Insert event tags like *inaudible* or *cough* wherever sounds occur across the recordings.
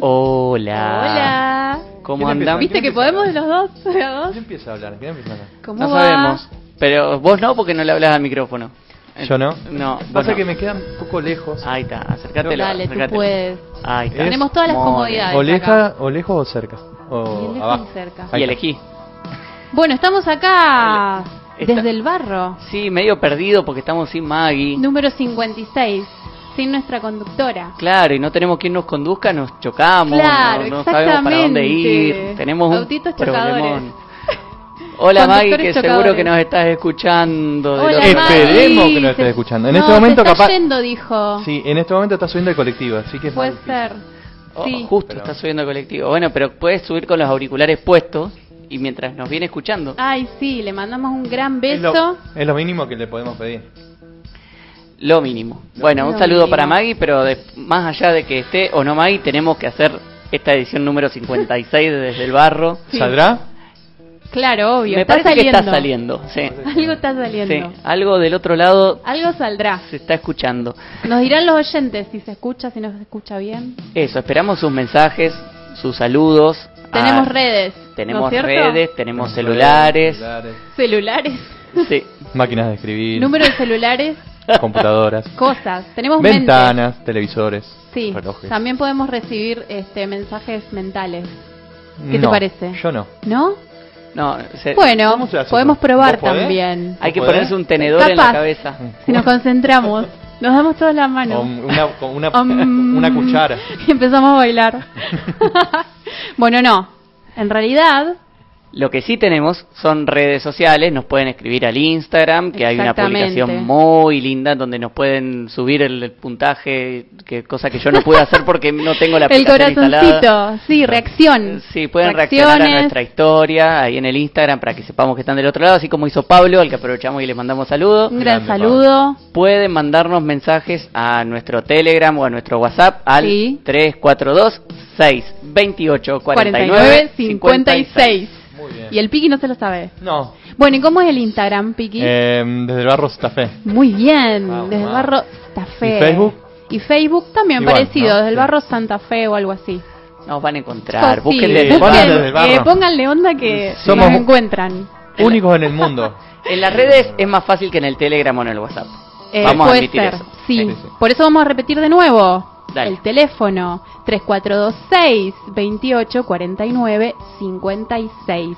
Hola. Hola. ¿Cómo andamos? ¿Viste que podemos los dos? ¿Los dos? ¿Quién empieza a hablar? ¿Quién empieza a hablar? ¿Cómo No va? sabemos. Pero vos no, porque no le hablas al micrófono. ¿Yo no? No. Pasa no. que me quedan un poco lejos. Ahí está, acércatelo. Dale, tú acércatelo. puedes. Ahí está. Tenemos todas las comodidades. O, leja, o lejos o cerca. Y O lejos abajo. y cerca. Y elegí. Bueno, estamos acá desde el barro, Sí, medio perdido porque estamos sin Maggie. número 56, sin nuestra conductora. Claro, y no tenemos quien nos conduzca, nos chocamos, Claro, no, no sabemos para dónde ir, exactamente. tenemos un Autitos chocadores. problemón. Hola Maggie, que seguro que nos estás escuchando. Hola. Esperemos que nos estés escuchando. En No, este momento está capaz. yendo, dijo. Sí, en este momento está subiendo el colectivo, así que Puede ser. Oh, Sí. justo Pero- está subiendo el colectivo. Bueno, pero puedes subir con los auriculares puestos y mientras nos viene escuchando. Ay, sí, le mandamos un gran beso. Es lo, es lo mínimo que le podemos pedir. Lo mínimo. Bueno, un saludo mínimo. para Maggie, pero de- más allá de que esté o no Maggie, tenemos que hacer esta edición número *laughs* 56 de Desde el Barro. Sí. ¿Saldrá? Claro, obvio. Me está parece saliendo. que está saliendo. Sí. *laughs* Algo está saliendo. Sí, algo del otro lado Algo saldrá. se está escuchando. Nos dirán los oyentes si se escucha, si no se escucha bien. Eso, esperamos sus mensajes, sus saludos. Tenemos Ah, redes. ¿no Tenemos redes, tenemos celulares. celulares, Celulares. Sí. máquinas de escribir, Número de celulares. Computadoras, *laughs* Cosas. Tenemos ventanas, televisores. Sí. relojes. También podemos recibir este mensajes mentales. ¿Qué te parece? Yo no. ¿No? No, se- Bueno, podemos probar también. hay que ¿Podés? ponerse un tenedor en la cabeza. Si nos concentramos, nos damos todas las O manos. una, con una, Um, *laughs* una cuchara. *laughs* Y empezamos a bailar. bueno, no. En realidad, Lo que sí tenemos son redes sociales, nos pueden escribir al Instagram, que hay una publicación muy linda donde nos pueden subir el, el puntaje, que cosa que yo no pude hacer porque no tengo la *laughs* el aplicación instalada. corazoncito. Sí, reacción. Sí, pueden reaccionar a nuestra historia ahí en el Instagram para que sepamos que están del otro lado, así como hizo Pablo, al que aprovechamos y le mandamos saludos. Un gran saludo. Pueden mandarnos mensajes a nuestro Telegram o a nuestro WhatsApp al Sí. 342 628 49 49 56. Y el Piki no se lo sabe. No. Bueno, ¿y cómo es el Instagram, Piki? Eh, desde el barro Santa Fe. Muy bien, desde el vamos. barro Santa Fe. ¿Y Facebook? Y Facebook también Igual, parecido, ¿no? desde el barro Santa Fe o algo así. Nos van a encontrar. Sí, Busquen desde- el barro. eh, pónganle onda que Somos- nos encuentran. Únicos en el mundo. *laughs* En las redes es más fácil que en el Telegram o en el WhatsApp. Eh, Vamos a admitir ser, eso. sí. Sí, sí. Por eso vamos a repetir de nuevo. Dale. El teléfono 3426 28 49 56.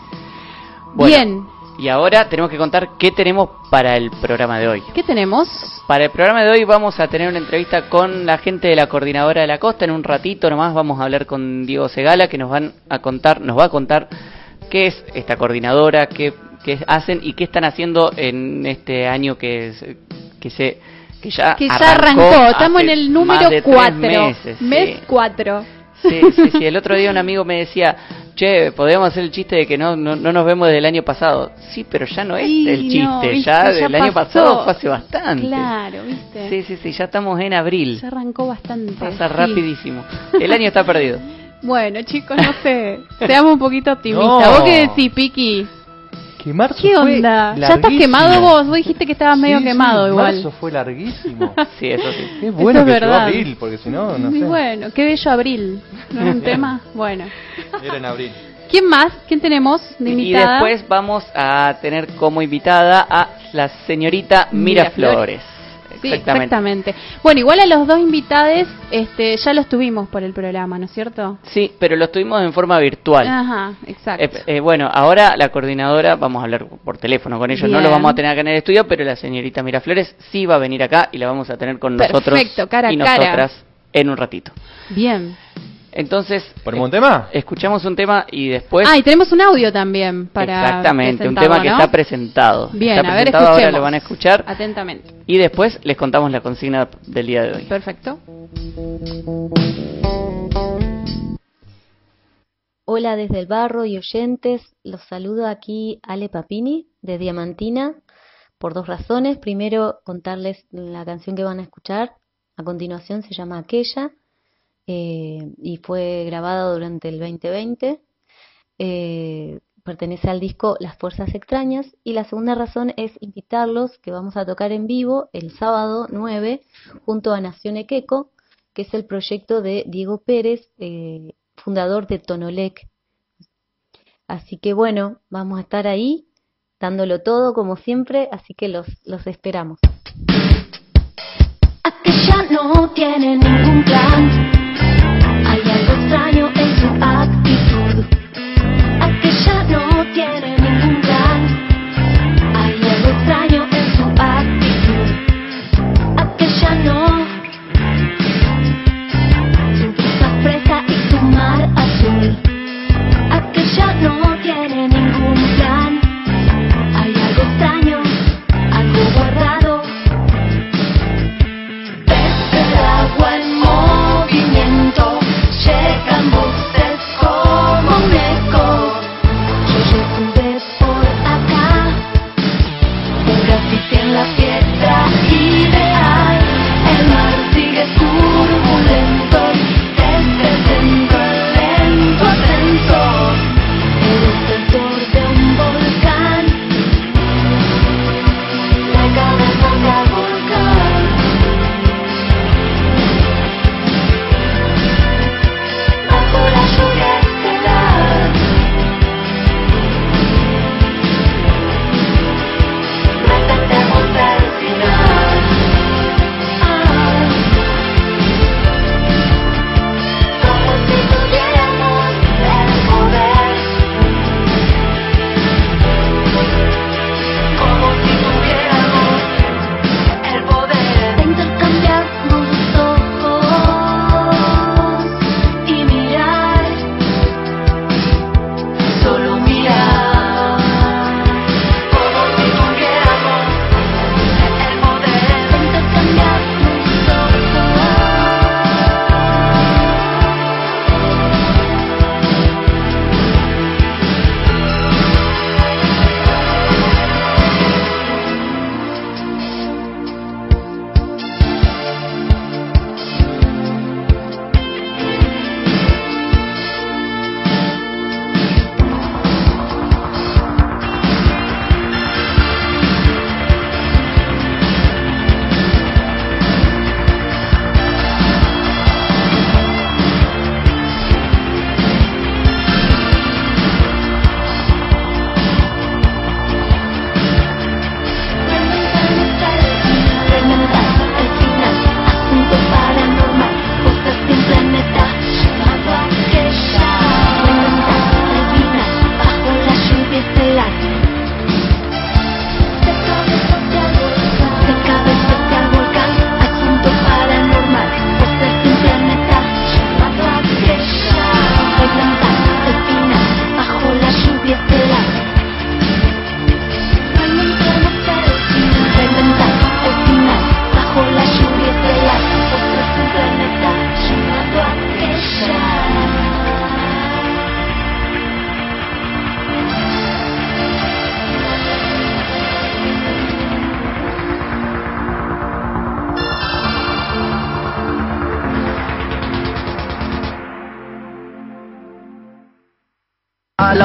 Bueno, Bien, Y ahora tenemos que contar qué tenemos para el programa de hoy. ¿qué tenemos? Para el programa de hoy vamos a tener una entrevista con la gente de la Coordinadora de la Costa. En un ratito nomás vamos a hablar con Diego Segala, que nos van a contar, nos va a contar qué es esta coordinadora, qué, qué hacen y qué están haciendo en este año que, que se que ya Que ya arrancó, estamos en el número de tres 4. meses, Mes sí. 4. Sí, sí, sí. El otro día un amigo me decía, che, podríamos hacer el chiste de que no, no, no nos vemos desde el año pasado. Sí, pero ya no es Sí, el chiste, no, viste, ya ya del año pasado fue hace bastante. Claro, ¿viste? Sí, sí, sí, ya estamos en abril. Ya arrancó bastante. Pasa sí. rapidísimo. El año está perdido. *laughs* Bueno, chicos, no sé. Seamos un poquito optimistas. *laughs* No. ¿Vos qué decís, Piki? Que marzo ¿Qué fue onda? ¿Ya estás quemado vos? Vos dijiste que estabas medio Sí, sí, quemado igual. Marzo fue larguísimo. *laughs* Sí, eso sí. Qué bueno es que llegó abril, porque si no, no Y *laughs* sé. bueno, qué bello abril. ¿No es un tema? Bueno. Era en abril. ¿Quién más? ¿Quién tenemos de Y invitada? después vamos a tener como invitada a la señorita Miraflores, Sí, Exactamente. exactamente. Bueno, igual a los dos invitados este, ya los tuvimos por el programa, ¿no es cierto? Sí, pero lo tuvimos en forma virtual. Ajá, exacto. Eh, eh, bueno, ahora la coordinadora, vamos a hablar por teléfono con ellos, no Bien. lo vamos a tener acá en el estudio, pero la señorita Miraflores sí va a venir acá y la vamos a tener con nosotros Perfecto, cara a y cara. nosotras en un ratito. Bien. Entonces, ¿Ponemos un tema? escuchamos un tema y después... ah, y tenemos un audio también para Exactamente, un tema que está presentado. Bien, está a ver, presentado, ahora escuchemos. lo van a escuchar Atentamente. y después les contamos la consigna del día de hoy. Perfecto. Hola desde el barro y oyentes, los saludo aquí Ale Papini de Diamantina por dos razones. Primero, contarles la canción que van a escuchar. A continuación se llama Aquella eh, y fue grabada durante el 2020. Eh, pertenece al disco Las Fuerzas Extrañas. Y la segunda razón es invitarlos que vamos a tocar en vivo el sábado 9 junto a Nación Equeco, que es el proyecto de Diego Pérez, eh, fundador de Tonolec. Así que bueno, vamos a estar ahí dándolo todo como siempre, así que los, los esperamos. Aquella no tiene ningún plan.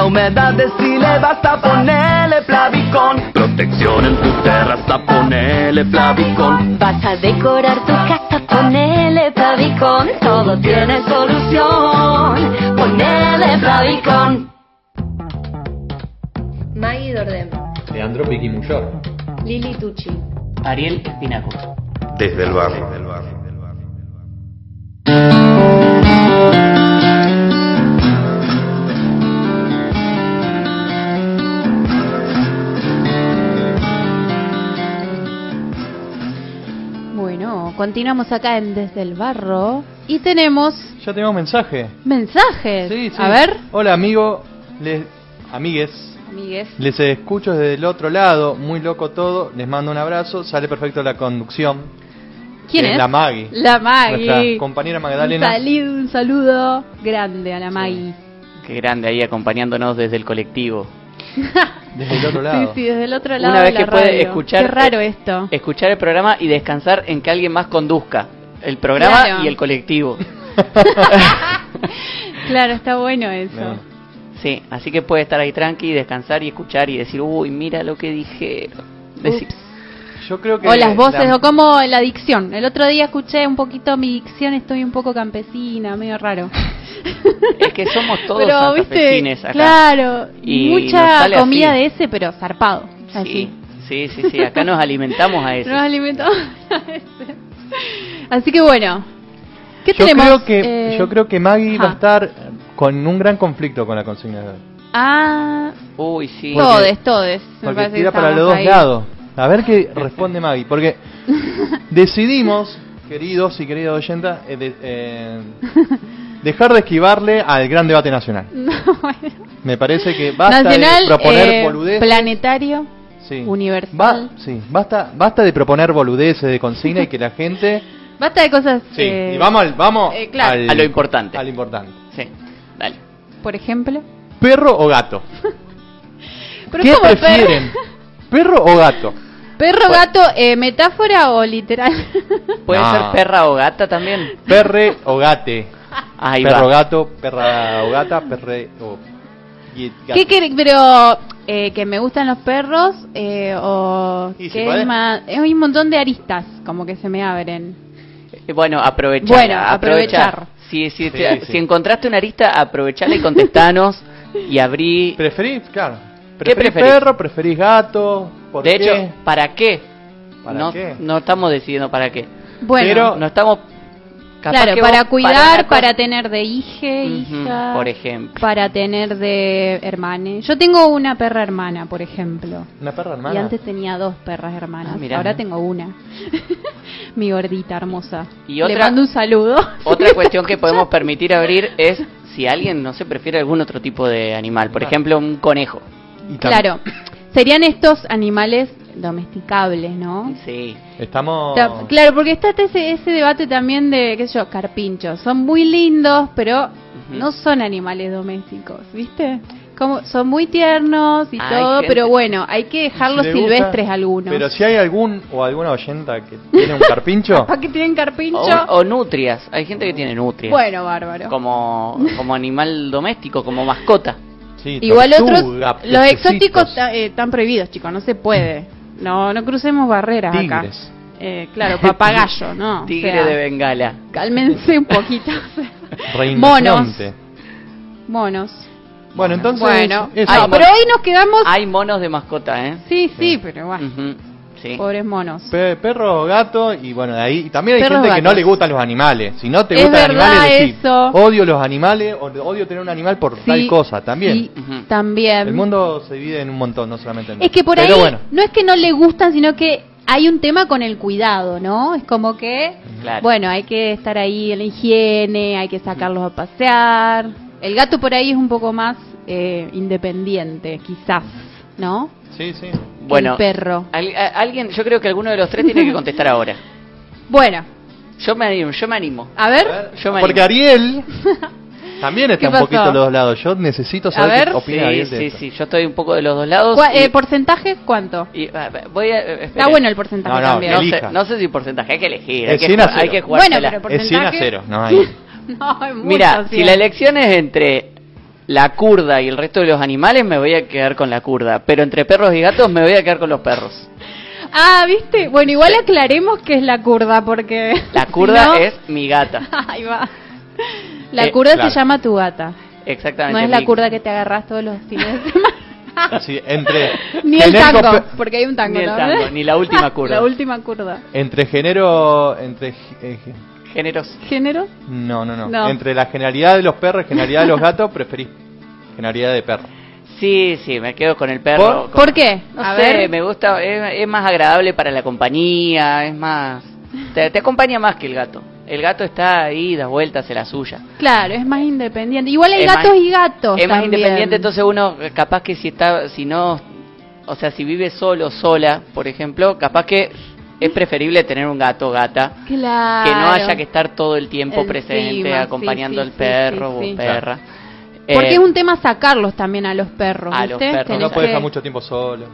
Humedad decile basta ponerle Plavicón Protección en tu terraza ponele Plavicón Vas a decorar tu casa, ponele Plavicón Todo tiene solución Ponele Plavicón Maggie Dordem, Leandro Piqui Muyor. Lili Tucci, Ariel Espinaco. desde el barro. Continuamos acá en Desde el Barro y tenemos Ya tenemos mensaje. mensajes. Sí, sí. A ver, Hola, amigo. Les, amigues. amigues. Les escucho desde el otro lado. Muy loco todo. Les mando un abrazo. Sale perfecto la conducción. ¿Quién es? La Maggie. La Maggie. Nuestra compañera Magdalena. Un, salido- un saludo grande a la Maggie. Qué grande ahí acompañándonos desde el colectivo. *laughs* Desde el otro lado. Sí, sí, desde el otro lado Una vez de la que puede radio. escuchar Qué raro esto. escuchar el programa y descansar en que alguien más conduzca el programa Claro. y el colectivo. *laughs* Claro, está bueno eso. Sí, así que puede estar ahí tranqui, descansar y escuchar y decir, uy, mira lo que dijeron. Decir, Yo creo que. O las voces, la- o como la dicción. El otro día escuché un poquito mi dicción, estoy un poco campesina, medio raro. *laughs* es que somos todos pero, viste, acá. claro, Y mucha comida así. de ese, pero zarpado. Sí, Así. sí, sí, sí, acá nos alimentamos a eso. Nos alimentamos *laughs* a ese. Así que bueno, ¿qué yo tenemos? Creo que, Eh, Yo creo que Maggie va a estar con un gran conflicto con la consigna de hoy. Ah, Uy, sí. Porque- todes, todes. Me Porque tira para los dos ahí. lados. A ver qué responde Maggie. Porque *laughs* decidimos, queridos y queridas oyentas, eh, de- eh, *laughs* dejar de esquivarle al gran debate nacional. *laughs* No, bueno. Me parece que basta Nacional, de proponer eh, boludeces. planetario, Sí. universal. Va- sí, basta, basta de proponer boludeces de consigna y que la gente. *laughs* Basta de cosas. Sí, eh, y vamos, al, vamos eh, claro. al- A lo importante. Al importante. Sí, dale. Por ejemplo. ¿Perro o gato? *laughs* Pero ¿Qué ¿cómo prefieren? ¿Perro o gato? Perro, perro gato, eh, metáfora o literal. ¿Puede No. ser perra o gata también? ¿Perre o gate? Ahí perro va. gato, perra o gata, perre o. ¿Qué querés? Pero eh, que me gustan los perros eh, o que es más, es un montón de aristas como que se me abren. Eh, Bueno, aprovechar. Bueno, aprovechar. Si, si, Sí, te- sí. si encontraste una arista, aprovechala y contestanos y abrí. ¿Preferís? Claro. ¿Qué ¿Preferís preferís? perro? ¿Preferís gato? ¿Por De qué? hecho, ¿para qué? ¿Para no, qué? no estamos decidiendo para qué. Bueno, Pero- No estamos. Capaz claro, para cuidar, para, tener de hije, Ujú, hija, por ejemplo. para tener de hermane. Yo tengo una perra hermana, por ejemplo. ¿Una perra hermana? Y antes tenía dos perras hermanas. Ah, mirá. Ahora tengo una. *laughs* Mi gordita hermosa. Y Le otra- mando un saludo. Otra *laughs* cuestión que podemos permitir abrir es si alguien no se prefiere algún otro tipo de animal, por Claro. ejemplo, un conejo. Claro. Serían estos animales domesticables, ¿no? Sí. Estamos... Ta- Claro, porque está ese, ese debate también de, qué sé yo, carpinchos. Son muy lindos, pero no son animales domésticos, ¿viste? Como, son muy tiernos y Hay todo, gente- pero bueno, hay que dejarlos Si le gusta- silvestres algunos. Pero si hay algún o alguna oyenta que tiene un carpincho, *laughs* ¿Para qué tienen carpincho? O, o nutrias. Hay gente que tiene nutrias. Bueno, bárbaro. Como, como animal doméstico, como mascota. sí, Igual otros, los exóticos eh, están prohibidos, chicos, no se puede. No, no crucemos barreras acá. Tigres. Eh, claro, papagayo, ¿no? *laughs* O Tigre sea, de Bengala. Cálmense un poquito. *laughs* reinante. Monos. Bueno, entonces... Bueno, eso. pero hoy nos quedamos. Hay monos de mascota, ¿eh? Sí, sí, pero bueno, Ujú, Sí. pobres monos. Pe- perro o gato y bueno de ahí y también hay Perros gente que no le gustan los animales si no te Es gustan los animales decís, eso. odio los animales o odio tener un animal por tal cosa también sí, también. el mundo se divide en un montón no solamente en Es que por ahí bueno no es que no le gustan, sino que hay un tema con el cuidado, ¿no? Es como que, Claro. bueno, hay que estar ahí en la higiene, hay que sacarlos a pasear. El gato por ahí es un poco más eh, independiente, quizás, ¿no? sí sí Bueno, El perro. al- a- alguien, yo creo que alguno de los tres tiene que contestar ahora. *laughs* Bueno, Yo me animo, yo me animo. a ver, A Yo me porque animo. Ariel *laughs* también está ¿Qué un poquito de los dos lados yo necesito saber ver. qué Sí, opina Ariel de sí, esto. sí, yo estoy un poco de los dos lados. ¿cuá- y- eh, porcentaje cuánto? y, voy a, eh, Está bueno el porcentaje No, no, también. No sé, no sé si porcentaje, hay que elegir, Es hay que, 100 a jugar- hay cero. que Bueno, jugársela. pero por- es 100 a ¿Porcentaje? 0 no hay *laughs* No, es mucho, Mira, sí. si la elección es entre la curda y el resto de los animales, me voy a quedar con la curda. Pero entre perros y gatos, me voy a quedar con los perros. Ah, ¿viste? Bueno, igual aclaremos que es la curda, porque... La *laughs* si curda no- es mi gata. *laughs* Ahí va. La Eh, curda claro. se llama tu gata. Exactamente. No es la mi- curda que te agarras todos los fines de semana. *laughs* Así, entre Ni el tango, porque hay un tango Ni el tango, ni la última curva. la última curva. entre género, entre eh, Géneros. ¿Género? no, no, no, No. entre la generalidad de los perros y generalidad de los gatos, preferís generalidad de perro. Sí, sí, me quedo con el perro. ¿Por? Con- ¿Por qué? No A sé, ver. me gusta, es, es más agradable para la compañía, es más... Te, te acompaña más que el gato. El gato está ahí, da vueltas, hace la suya. Claro, es más independiente. Igual hay Es gatos más- y gatos. Es más independiente, entonces uno capaz que si está, si no, o sea, si vive solo, sola, por ejemplo, capaz que es preferible tener un gato o gata Claro. que no haya que estar todo el tiempo Encima, presente acompañando sí, al perro sí, o sí. perra. Porque Eh, es un tema sacarlos también a los perros. a los perros, Tenés No puede dejar mucho tiempo solo.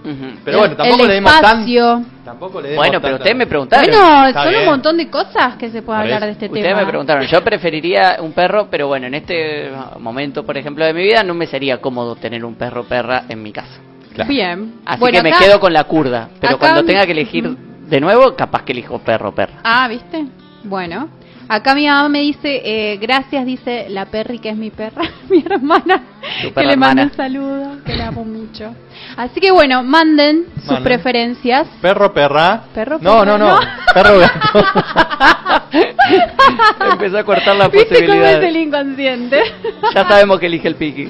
Pero bueno, tampoco el le demos tan, espacio. tampoco le demos Bueno, pero ustedes me preguntaron. Bueno, Está son bien. un montón de cosas que se puede hablar eso. de este Ustedes tema. me preguntaron, yo preferiría un perro, pero bueno, en este momento, por ejemplo, de mi vida, no me sería cómodo tener un perro o perra en mi casa. Claro. Bien. Así Bueno, que me quedo con la curda. Pero acá- cuando tenga que elegir de nuevo, capaz que elijo perro perra. Ah, ¿viste? Bueno. Acá mi mamá me dice, eh, gracias, dice la Perry, que es mi perra, *laughs* mi hermana, que le mando hermana. un saludo, que la amo mucho. Así que bueno, manden sus Manden. preferencias. Perro, perra. Perro, no, perra, no, no, no. Perro, gato. Empezó a cortar la ¿Viste cómo posibilidad. es *laughs* el inconsciente? Ya sabemos que elige el piqui.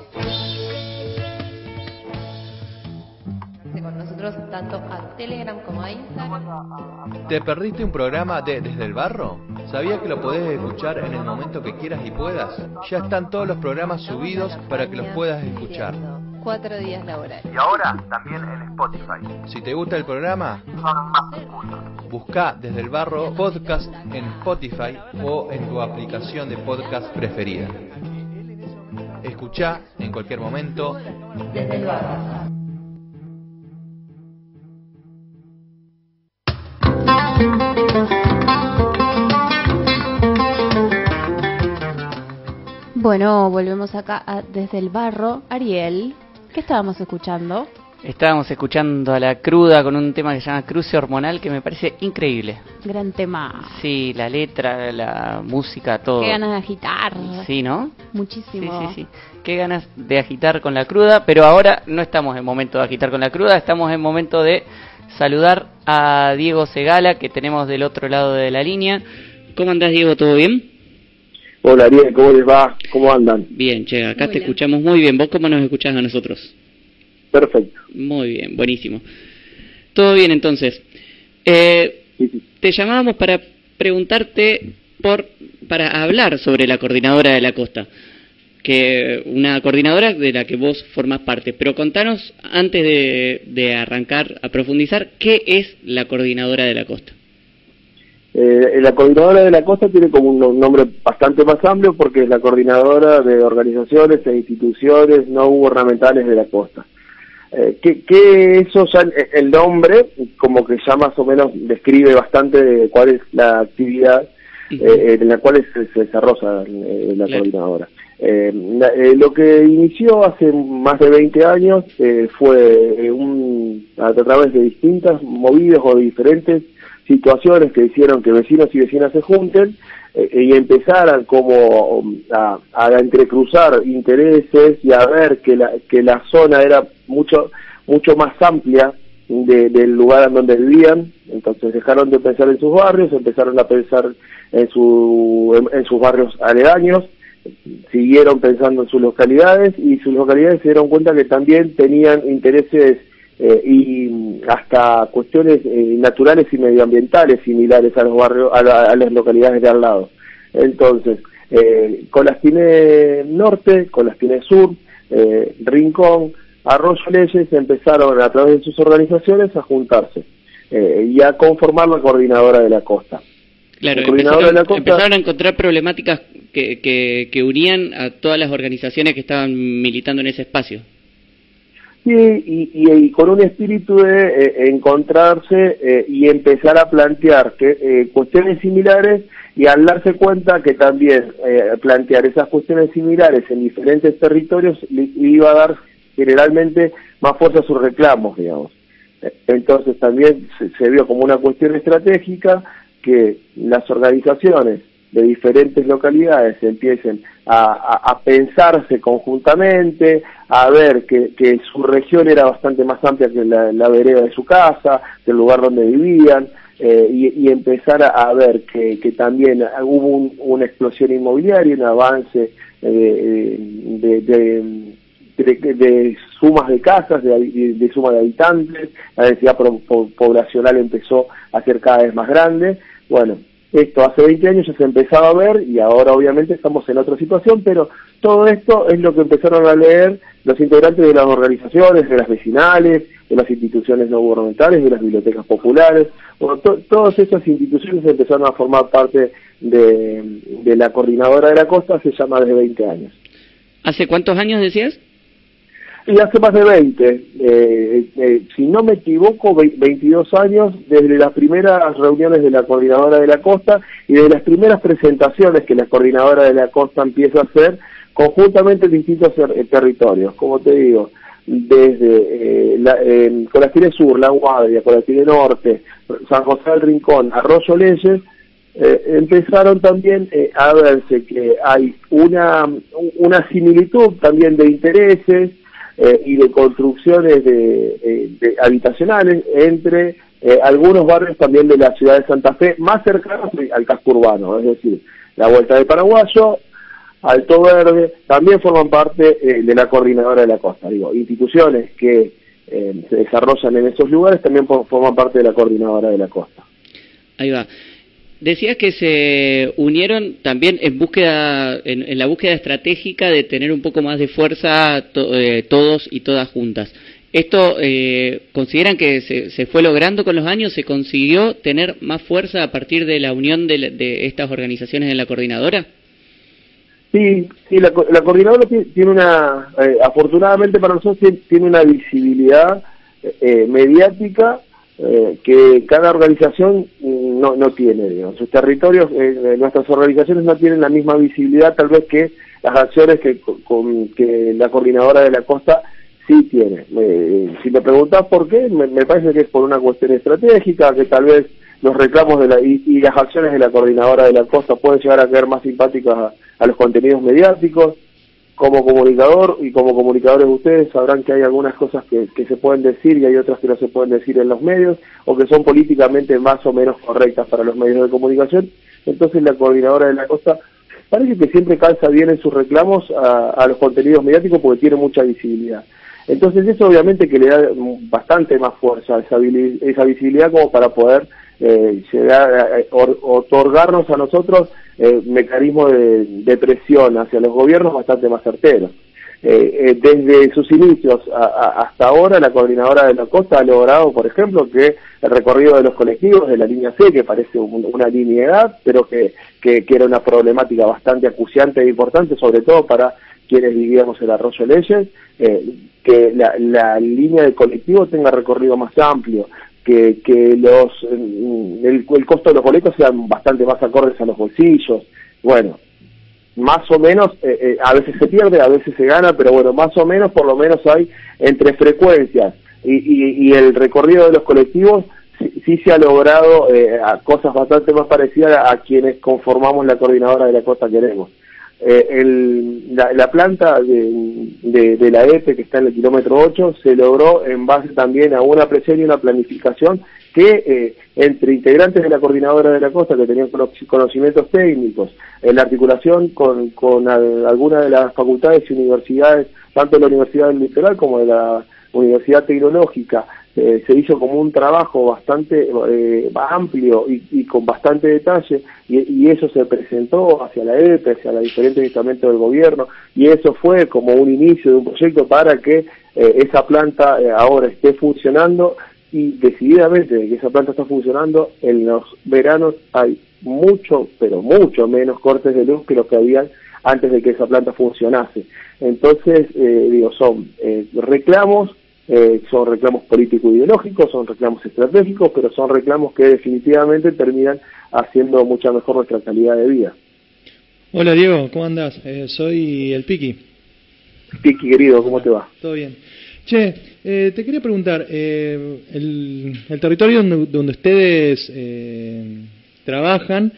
Telegram como a Instagram. ¿Te perdiste un programa de Desde el Barro? ¿Sabías que lo podés escuchar en el momento que quieras y puedas? Ya están todos los programas subidos para que los puedas escuchar. Cuatro días laborales. Y ahora también en Spotify. Si te gusta el programa, busca Desde el Barro Podcast en Spotify o en tu aplicación de podcast preferida. Escucha en cualquier momento Desde el barro. Bueno, volvemos acá a- desde el barro. Ariel, ¿qué estábamos escuchando? Estábamos escuchando a la cruda con un tema que se llama Cruce Hormonal que me parece increíble. Gran tema. Sí, la letra, la música, todo. Qué ganas de agitar. Sí, ¿no? Sí, Muchísimo. sí, sí. Qué ganas de agitar con la cruda, pero ahora no estamos en momento de agitar con la cruda, estamos en momento de saludar a Diego Segala, que tenemos del otro lado de la línea. ¿Cómo andás, Diego? ¿Todo bien? Hola Ariel, ¿cómo les va? ¿Cómo andan? Bien, che, acá te bien. escuchamos muy bien. ¿Vos cómo nos escuchás a nosotros? Perfecto. Muy bien, buenísimo. Todo bien, entonces. Eh, Sí, sí. te llamábamos para preguntarte por para hablar sobre la coordinadora de la costa, que una coordinadora de la que vos formás parte. Pero contanos antes de, de arrancar a profundizar qué es la coordinadora de la costa. Eh, la coordinadora de la costa tiene como un no- nombre bastante más amplio porque es la coordinadora de organizaciones e instituciones no gubernamentales de la costa. Eh, que, que eso ya el- nombre como que ya más o menos describe bastante de cuál es la actividad eh, en la cual se, se desarrolla eh, la Claro. coordinadora. Eh, eh, lo que inició hace más de 20 años eh, fue eh, un, a través de distintas movidas o de diferentes situaciones que hicieron que vecinos y vecinas se junten eh, y empezaran como um, a, a entrecruzar intereses y a ver que la, que la zona era mucho mucho más amplia de- del lugar en donde vivían, entonces dejaron de pensar en sus barrios, empezaron a pensar en, su, en, en sus barrios aledaños, siguieron pensando en sus localidades y sus localidades se dieron cuenta que también tenían intereses eh, y hasta cuestiones eh, naturales y medioambientales similares a los barrios, a, la- a las localidades de al lado. Entonces, eh, Colastiné Norte, Colastiné Sur, eh, Rincón, Arroyo Leyes empezaron a través de sus organizaciones a juntarse eh, y a conformar la coordinadora de la costa. Claro, empezaron, de la costa- empezaron a encontrar problemáticas que, que, unían a todas las organizaciones que estaban militando en ese espacio. Sí, y, y- con un espíritu de eh, encontrarse eh, y empezar a plantear que, eh, cuestiones similares y al darse cuenta que también eh, plantear esas cuestiones similares en diferentes territorios le le iba a dar generalmente más fuerza a sus reclamos, digamos. Entonces también se, se vio como una cuestión estratégica que las organizaciones de diferentes localidades empiecen a, a- pensarse conjuntamente, a ver que, que su región era bastante más amplia que la, vereda de su casa, que el lugar donde vivían, eh, y, empezar a, ver que, que también hubo un- una explosión inmobiliaria, un avance eh, de, de- de, de sumas de casas, de, de, de suma de habitantes, la densidad poblacional empezó a ser cada vez más grande. Bueno, esto hace 20 años ya se empezaba a ver y ahora obviamente estamos en otra situación, pero todo esto es lo que empezaron a leer los integrantes de las organizaciones, de las vecinales, de las instituciones no gubernamentales, de las bibliotecas populares. Bueno, to- todas esas instituciones empezaron a formar parte de, de la coordinadora de la costa hace ya más de 20 años. ¿Hace cuántos años decías? Y hace más de 20, eh, eh, si no me equivoco, ve- 22 años desde las primeras reuniones de la Coordinadora de la Costa y de las primeras presentaciones que la Coordinadora de la Costa empieza a hacer conjuntamente en distintos eh, territorios, como te digo, desde eh, la, Colastire Sur, La Guardia, Colastire Norte, San José del Rincón, Arroyo Leyes, eh, empezaron también eh, a verse que hay una, una similitud también de intereses eh, y de construcciones de, eh, de habitacionales entre eh, algunos barrios también de la ciudad de Santa Fe, más cercanos al casco urbano, es decir, la Vuelta de Paraguayo, Alto Verde, también forman parte eh, de la coordinadora de la costa. Digo, instituciones que eh, se desarrollan en esos lugares también for- forman parte de la coordinadora de la costa. Ahí va. Decías que se unieron también en búsqueda, en, la búsqueda estratégica de tener un poco más de fuerza eh, todos y todas juntas. ¿Esto eh, consideran que se, se fue logrando con los años? ¿Se consiguió tener más fuerza a partir de la unión de, estas organizaciones en la coordinadora? Sí, sí, la, la coordinadora ti- tiene una, eh, afortunadamente para nosotros tiene, tiene una visibilidad eh, mediática eh, que cada organización no, no tiene, digamos. Sus territorios, eh, nuestras organizaciones no tienen la misma visibilidad tal vez que las acciones que, co- con, que la coordinadora de la costa sí tiene. Eh, si me preguntás por qué, me, parece que es por una cuestión estratégica, que tal vez los reclamos de la, y, las acciones de la coordinadora de la costa pueden llegar a quedar más simpáticas a los contenidos mediáticos. Como comunicador y como comunicadores ustedes sabrán que hay algunas cosas que, que se pueden decir y hay otras que no se pueden decir en los medios o que son políticamente más o menos correctas para los medios de comunicación. Entonces la coordinadora de la costa parece que siempre calza bien en sus reclamos a, a los contenidos mediáticos porque tiene mucha visibilidad. Entonces eso obviamente que le da bastante más fuerza, esa, esa visibilidad como para poder eh, llegar or- otorgarnos a nosotros eh, mecanismos de, presión hacia los gobiernos bastante más certeros. Eh, eh, desde sus inicios hasta ahora, la coordinadora de la costa ha logrado, por ejemplo, que el recorrido de los colectivos de la línea C, que parece un- una linealidad, pero que, que, que era una problemática bastante acuciante e importante, sobre todo para quienes vivíamos en Arroyo Leyes, eh, que la, la línea de colectivo tenga recorrido más amplio, que, que los mm, el, costo de los boletos sean bastante más acordes a los bolsillos. Bueno, más o menos, eh, eh, a veces se pierde, a veces se gana, pero bueno, más o menos, por lo menos hay entre frecuencias y, y, y el recorrido de los colectivos, sí, se ha logrado eh, a cosas bastante más parecidas a, quienes conformamos la coordinadora de la costa queremos. Eh, el, la, la planta de, de, la EPE que está en el kilómetro 8 se logró en base también a una presión y una planificación que eh, entre integrantes de la coordinadora de la costa que tenían cono- conocimientos técnicos, en la articulación con, con al- algunas de las facultades y universidades, tanto de la Universidad del Litoral como de la Universidad Tecnológica, eh, se hizo como un trabajo bastante eh, amplio y, y con bastante detalle y, eso se presentó hacia la EPE, hacia los diferentes estamentos del gobierno y eso fue como un inicio de un proyecto para que eh, esa planta ahora esté funcionando y decididamente de que esa planta está funcionando, en los veranos hay mucho, pero mucho menos cortes de luz que los que habían antes de que esa planta funcionase. Entonces, digo, son reclamos, eh, son reclamos político-ideológicos, son reclamos estratégicos, pero son reclamos que definitivamente terminan haciendo mucha mejor nuestra calidad de vida. Hola Diego, ¿cómo andás? Eh, soy el Piki. Piki, querido, ¿cómo te va? Todo bien. Che, eh, te quería preguntar, eh, el, el territorio donde, donde ustedes eh, trabajan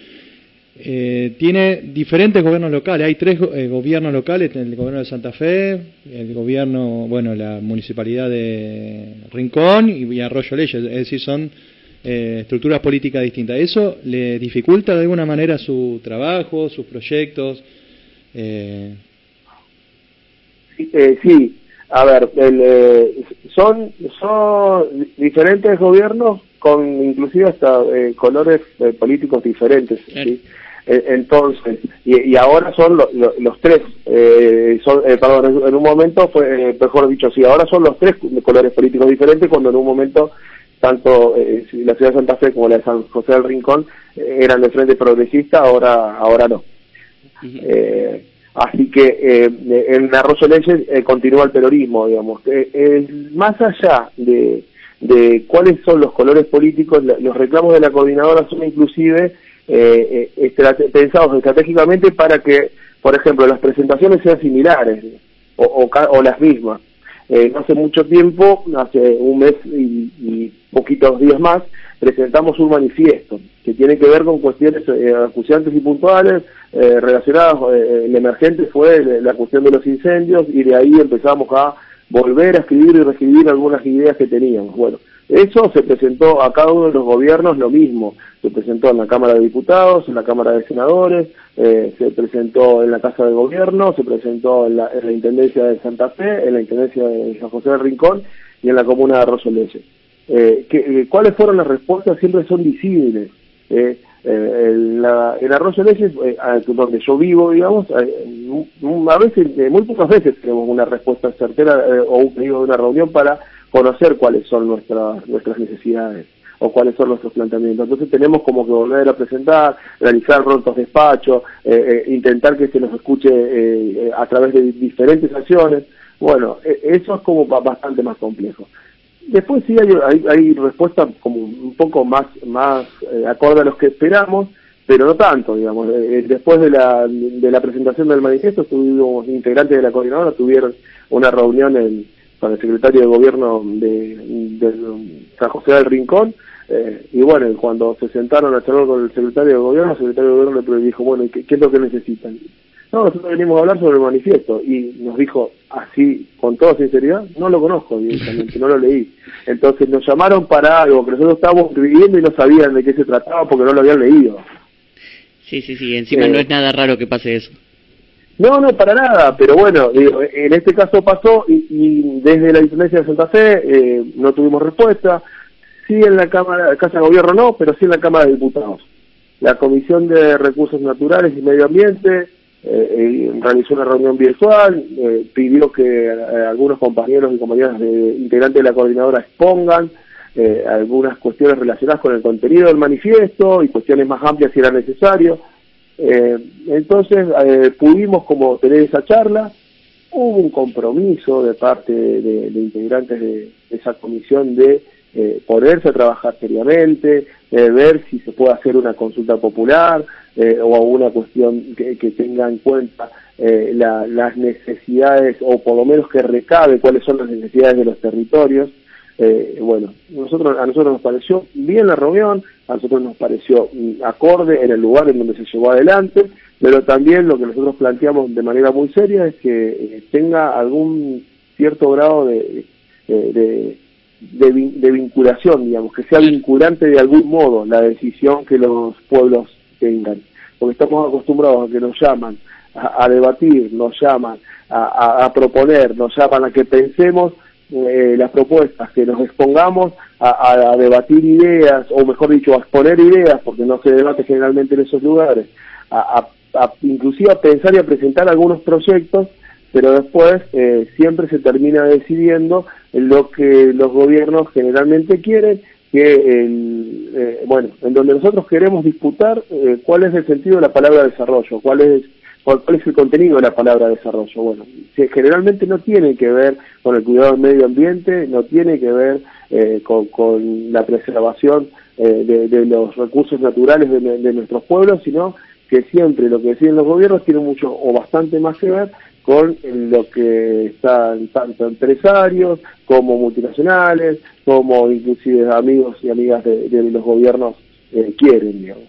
eh, tiene diferentes gobiernos locales. Hay tres eh, gobiernos locales, el gobierno de Santa Fe, el gobierno, bueno, la municipalidad de Rincón y, y Arroyo Leyes. Es decir, son eh, estructuras políticas distintas. ¿Eso le dificulta de alguna manera su trabajo, sus proyectos? Eh, Sí, eh, sí, a ver, el, eh, son, son diferentes gobiernos con inclusive hasta eh, colores eh, políticos diferentes. ¿sí? Eh, Entonces, y, y ahora son lo- lo- los tres, eh, son, eh, perdón, en- un momento fue, eh, mejor dicho, sí, ahora son los tres colores políticos diferentes cuando en un momento tanto eh, la ciudad de Santa Fe como la de San José del Rincón eh, eran de frente progresista, ahora, ahora no. Eh, así que eh, en Arroyo Leyes eh, continúa el peronismo, digamos. Más allá de, de cuáles son los colores políticos, la- los reclamos de la coordinadora son inclusive eh, eh, pensados estratégicamente para que por ejemplo, las presentaciones sean similares o, o, o las mismas. Eh, hace mucho tiempo, hace un mes y, y poquitos días más, presentamos un manifiesto que tiene que ver con cuestiones eh, acuciantes y puntuales relacionadas. el emergente fue la cuestión de los incendios y de ahí empezamos a volver a escribir y reescribir algunas ideas que teníamos. Bueno, eso se presentó a cada uno de los gobiernos lo mismo. Se presentó en la Cámara de Diputados, en la Cámara de Senadores, eh, se presentó en la Casa de Gobierno, se presentó en la, en la Intendencia de Santa Fe, en la Intendencia de San José del Rincón y en la Comuna de Arroyo Leche. Eh, eh, ¿Cuáles fueron las respuestas? Siempre son visibles. Eh, eh, en, la, en Arroyo eh, donde yo vivo, digamos, eh, un- a veces, muy pocas veces tenemos una respuesta certera o un pedido de una reunión para conocer cuáles son nuestras nuestras necesidades o cuáles son nuestros planteamientos. Entonces tenemos como que volver a presentar, realizar rotos despachos, eh, eh, intentar que se nos escuche eh, eh, a través de diferentes acciones. Bueno, eh, eso es como ba- bastante más complejo. Después sí hay, hay, hay respuestas como un poco más, más eh, acorde a los que esperamos, pero no tanto, digamos. Eh, después de la, de la presentación del manifiesto, tuvimos integrantes de la coordinadora, tuvieron una reunión en- con el secretario de gobierno de, de San José del Rincón, eh, y bueno, cuando se sentaron a charlar con el secretario de gobierno, el secretario de gobierno le dijo, bueno, ¿y ¿qué, qué es lo que necesitan? No, nosotros venimos a hablar sobre el manifiesto y nos dijo así, con toda sinceridad, no lo conozco directamente, no lo leí. Entonces nos llamaron para algo que nosotros estábamos escribiendo y no sabían de qué se trataba porque no lo habían leído. Sí, sí, sí, encima Eh. no es nada raro que pase eso. No, no, para nada, pero bueno, en este caso pasó y, y desde la Intendencia de Santa Fe eh, no tuvimos respuesta. Sí en la Cámara, Casa de Gobierno no, pero sí en la Cámara de Diputados. La Comisión de Recursos Naturales y Medio Ambiente eh, eh, realizó una reunión virtual, eh, pidió que eh, algunos compañeros y compañeras de, integrantes de la coordinadora expongan algunas cuestiones relacionadas con el contenido del manifiesto y cuestiones más amplias si era necesario. Eh, entonces eh, pudimos como tener esa charla, hubo un compromiso de parte de, de integrantes de esa comisión de eh, ponerse a trabajar seriamente, eh, ver si se puede hacer una consulta popular eh, o alguna cuestión que, tenga en cuenta la- las necesidades o por lo menos que recabe cuáles son las necesidades de los territorios. Eh, bueno, nosotros, a nosotros nos pareció bien la reunión, a nosotros nos pareció mm, acorde en el lugar en donde se llevó adelante, pero también lo que nosotros planteamos de manera muy seria es que eh, tenga algún cierto grado de, de, de- de vin- de vinculación, digamos, que sea vinculante de algún modo la decisión que los pueblos tengan, porque estamos acostumbrados a que nos llaman a, a debatir, nos llaman a, a- a proponer, nos llaman a que pensemos eh, las propuestas, que nos expongamos a, debatir ideas, o mejor dicho, a exponer ideas, porque no se debate generalmente en esos lugares, a, a- inclusive a pensar y a presentar algunos proyectos, pero después eh, siempre se termina decidiendo en lo que los gobiernos generalmente quieren, que el, eh, bueno, en donde nosotros queremos disputar eh, cuál es el sentido de la palabra desarrollo, cuál es cuál, es el contenido de la palabra desarrollo. Bueno, generalmente no tiene que ver con el cuidado del medio ambiente, no tiene que ver eh, con, la preservación eh, de, los recursos naturales de, nuestros pueblos, sino que siempre lo que deciden los gobiernos tiene mucho o bastante más que ver con lo que están tanto empresarios como multinacionales, como inclusive amigos y amigas de, los gobiernos eh, quieren, digamos.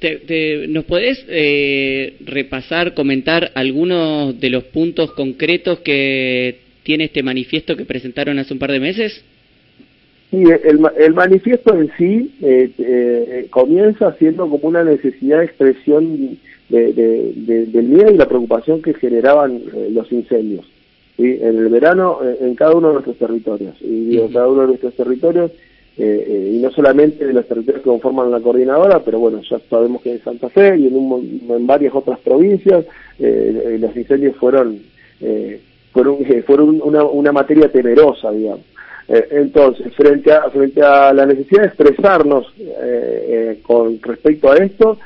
Te- te- ¿Nos podés eh, repasar, comentar algunos de los puntos concretos que tiene este manifiesto que presentaron hace un par de meses? Sí, el, el manifiesto en sí eh, eh, comienza siendo como una necesidad de expresión de- de- de- del miedo y la preocupación que generaban eh, los incendios. ¿sí? En el verano, eh, en cada uno de nuestros territorios. Y digo, cada uno de nuestros territorios, eh, eh, y no solamente de los territorios que conforman la coordinadora, pero bueno, ya sabemos que en Santa Fe y en, un en varias otras provincias eh, eh, los incendios fueron, eh, fueron, *laughs* fueron una, una materia temerosa, digamos. Entonces, frente a, frente a la necesidad de expresarnos con respecto a esto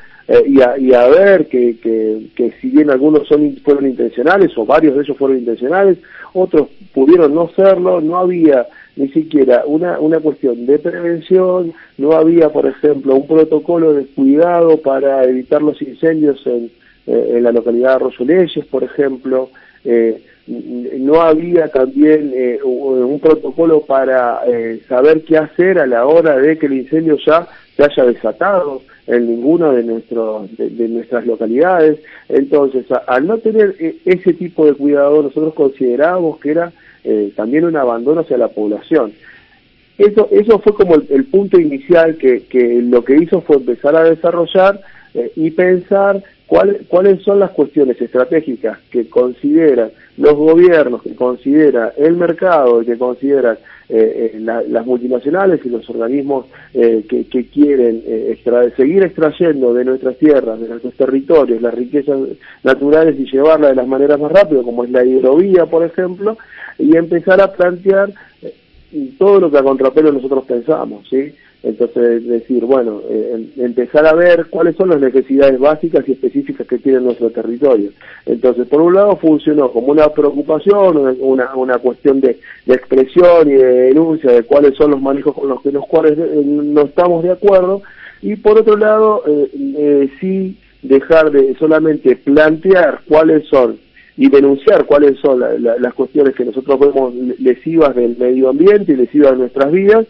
y, a, y a ver que, que, que si bien algunos son fueron intencionales o varios de ellos fueron intencionales, otros pudieron no serlo, no había ni siquiera una, una cuestión de prevención, no había, por ejemplo, un protocolo de cuidado para evitar los incendios en, eh, en la localidad de Arroyo por ejemplo. Eh, no había también eh, un protocolo para eh, saber qué hacer a la hora de que el incendio ya se haya desatado en ninguna de, nuestros, de, de nuestras localidades. Entonces, a- al no tener eh, ese tipo de cuidado, nosotros considerábamos que era eh, también un abandono hacia la población. Eso, eso fue como el, punto inicial que, que lo que hizo fue empezar a desarrollar eh, y pensar cuál- cuáles son las cuestiones estratégicas que consideran los gobiernos, que considera el mercado, que consideran eh, eh, la- las multinacionales y los organismos eh, que, quieren eh, extra- seguir extrayendo de nuestras tierras, de nuestros territorios, las riquezas naturales y llevarlas de las maneras más rápidas, como es la hidrovía, por ejemplo, y empezar a plantear eh, todo lo que a contrapelo nosotros pensamos, ¿sí? Entonces, decir, bueno, eh, em- empezar a ver cuáles son las necesidades básicas y específicas que tiene nuestro territorio. Entonces, por un lado funcionó como una preocupación, una, una, cuestión de, de expresión y de denuncia de cuáles son los manejos con los que los cuales eh, no estamos de acuerdo, y por otro lado, eh, eh, sí dejar de solamente plantear cuáles son y denunciar cuáles son la- la- las cuestiones que nosotros vemos lesivas del medio ambiente y lesivas de nuestras vidas